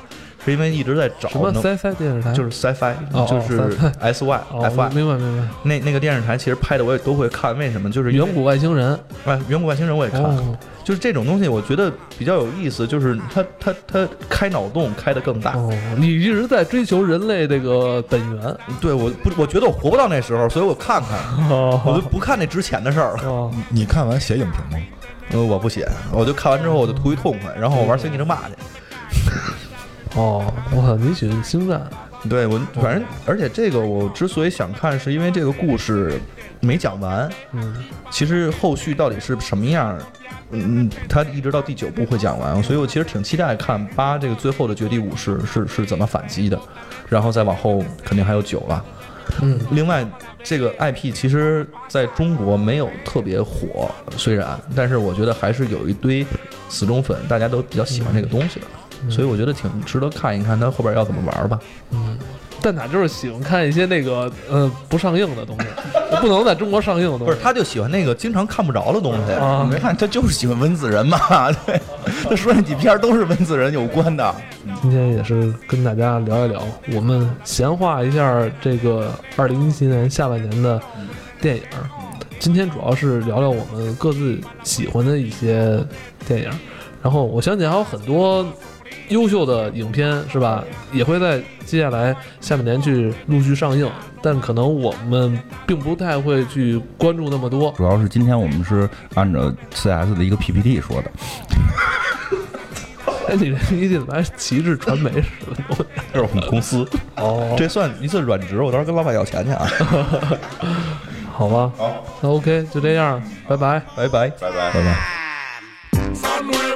是因为一直在找什么能 sci-fi 电视台？就是 sci-fi，、哦就是 S Y、哦 F 明白明白。那那个电视台，其实拍的我也都会看，为什么？就是远古外星人，哎，远古外星人我也看，哦，就是这种东西，我觉得比较有意思，就是它它它开脑洞开得更大。哦，你一直在追求人类这个本源。对，我不，我觉得我活不到那时候，所以我看看，我就哦不看那值钱的事儿了。哦，你看完写影评吗？呃，我不写，我就看完之后我就图一痛快，然后我玩星际争霸去。哦，我操，你喜欢星战？对我，反正而且这个我之所以想看，是因为这个故事没讲完。嗯，其实后续到底是什么样儿，嗯，他一直到第九部会讲完，所以我其实挺期待看八这个最后的绝地武士是是怎么反击的，然后再往后肯定还有九了。嗯，另外，这个 IP 其实在中国没有特别火，虽然，但是我觉得还是有一堆死忠粉，大家都比较喜欢这个东西的。所以我觉得挺值得看一看他后边要怎么玩吧。嗯蛋挞就是喜欢看一些那个呃不上映的东西，不能在中国上映的东西。不是，他就喜欢那个经常看不着的东西。啊你，没看他就是喜欢温子仁嘛？对，他说那几篇都是温子仁有关的。今天也是跟大家聊一聊，我们闲话一下这个二零一七年下半年的电影。今天主要是聊聊我们各自喜欢的一些电影，然后我相信还有很多优秀的影片，是吧？也会在接下来下半年去陆续上映，但可能我们并不太会去关注那么多。主要是今天我们是按照 CS 的一个 PPT 说的，哎，你这一怎么还旗帜传媒似的？这是我们公司，哦，这算一次软职，我到时候跟老板要钱去啊。好吧，好，那 OK，就这样，拜拜。拜拜。拜拜拜拜。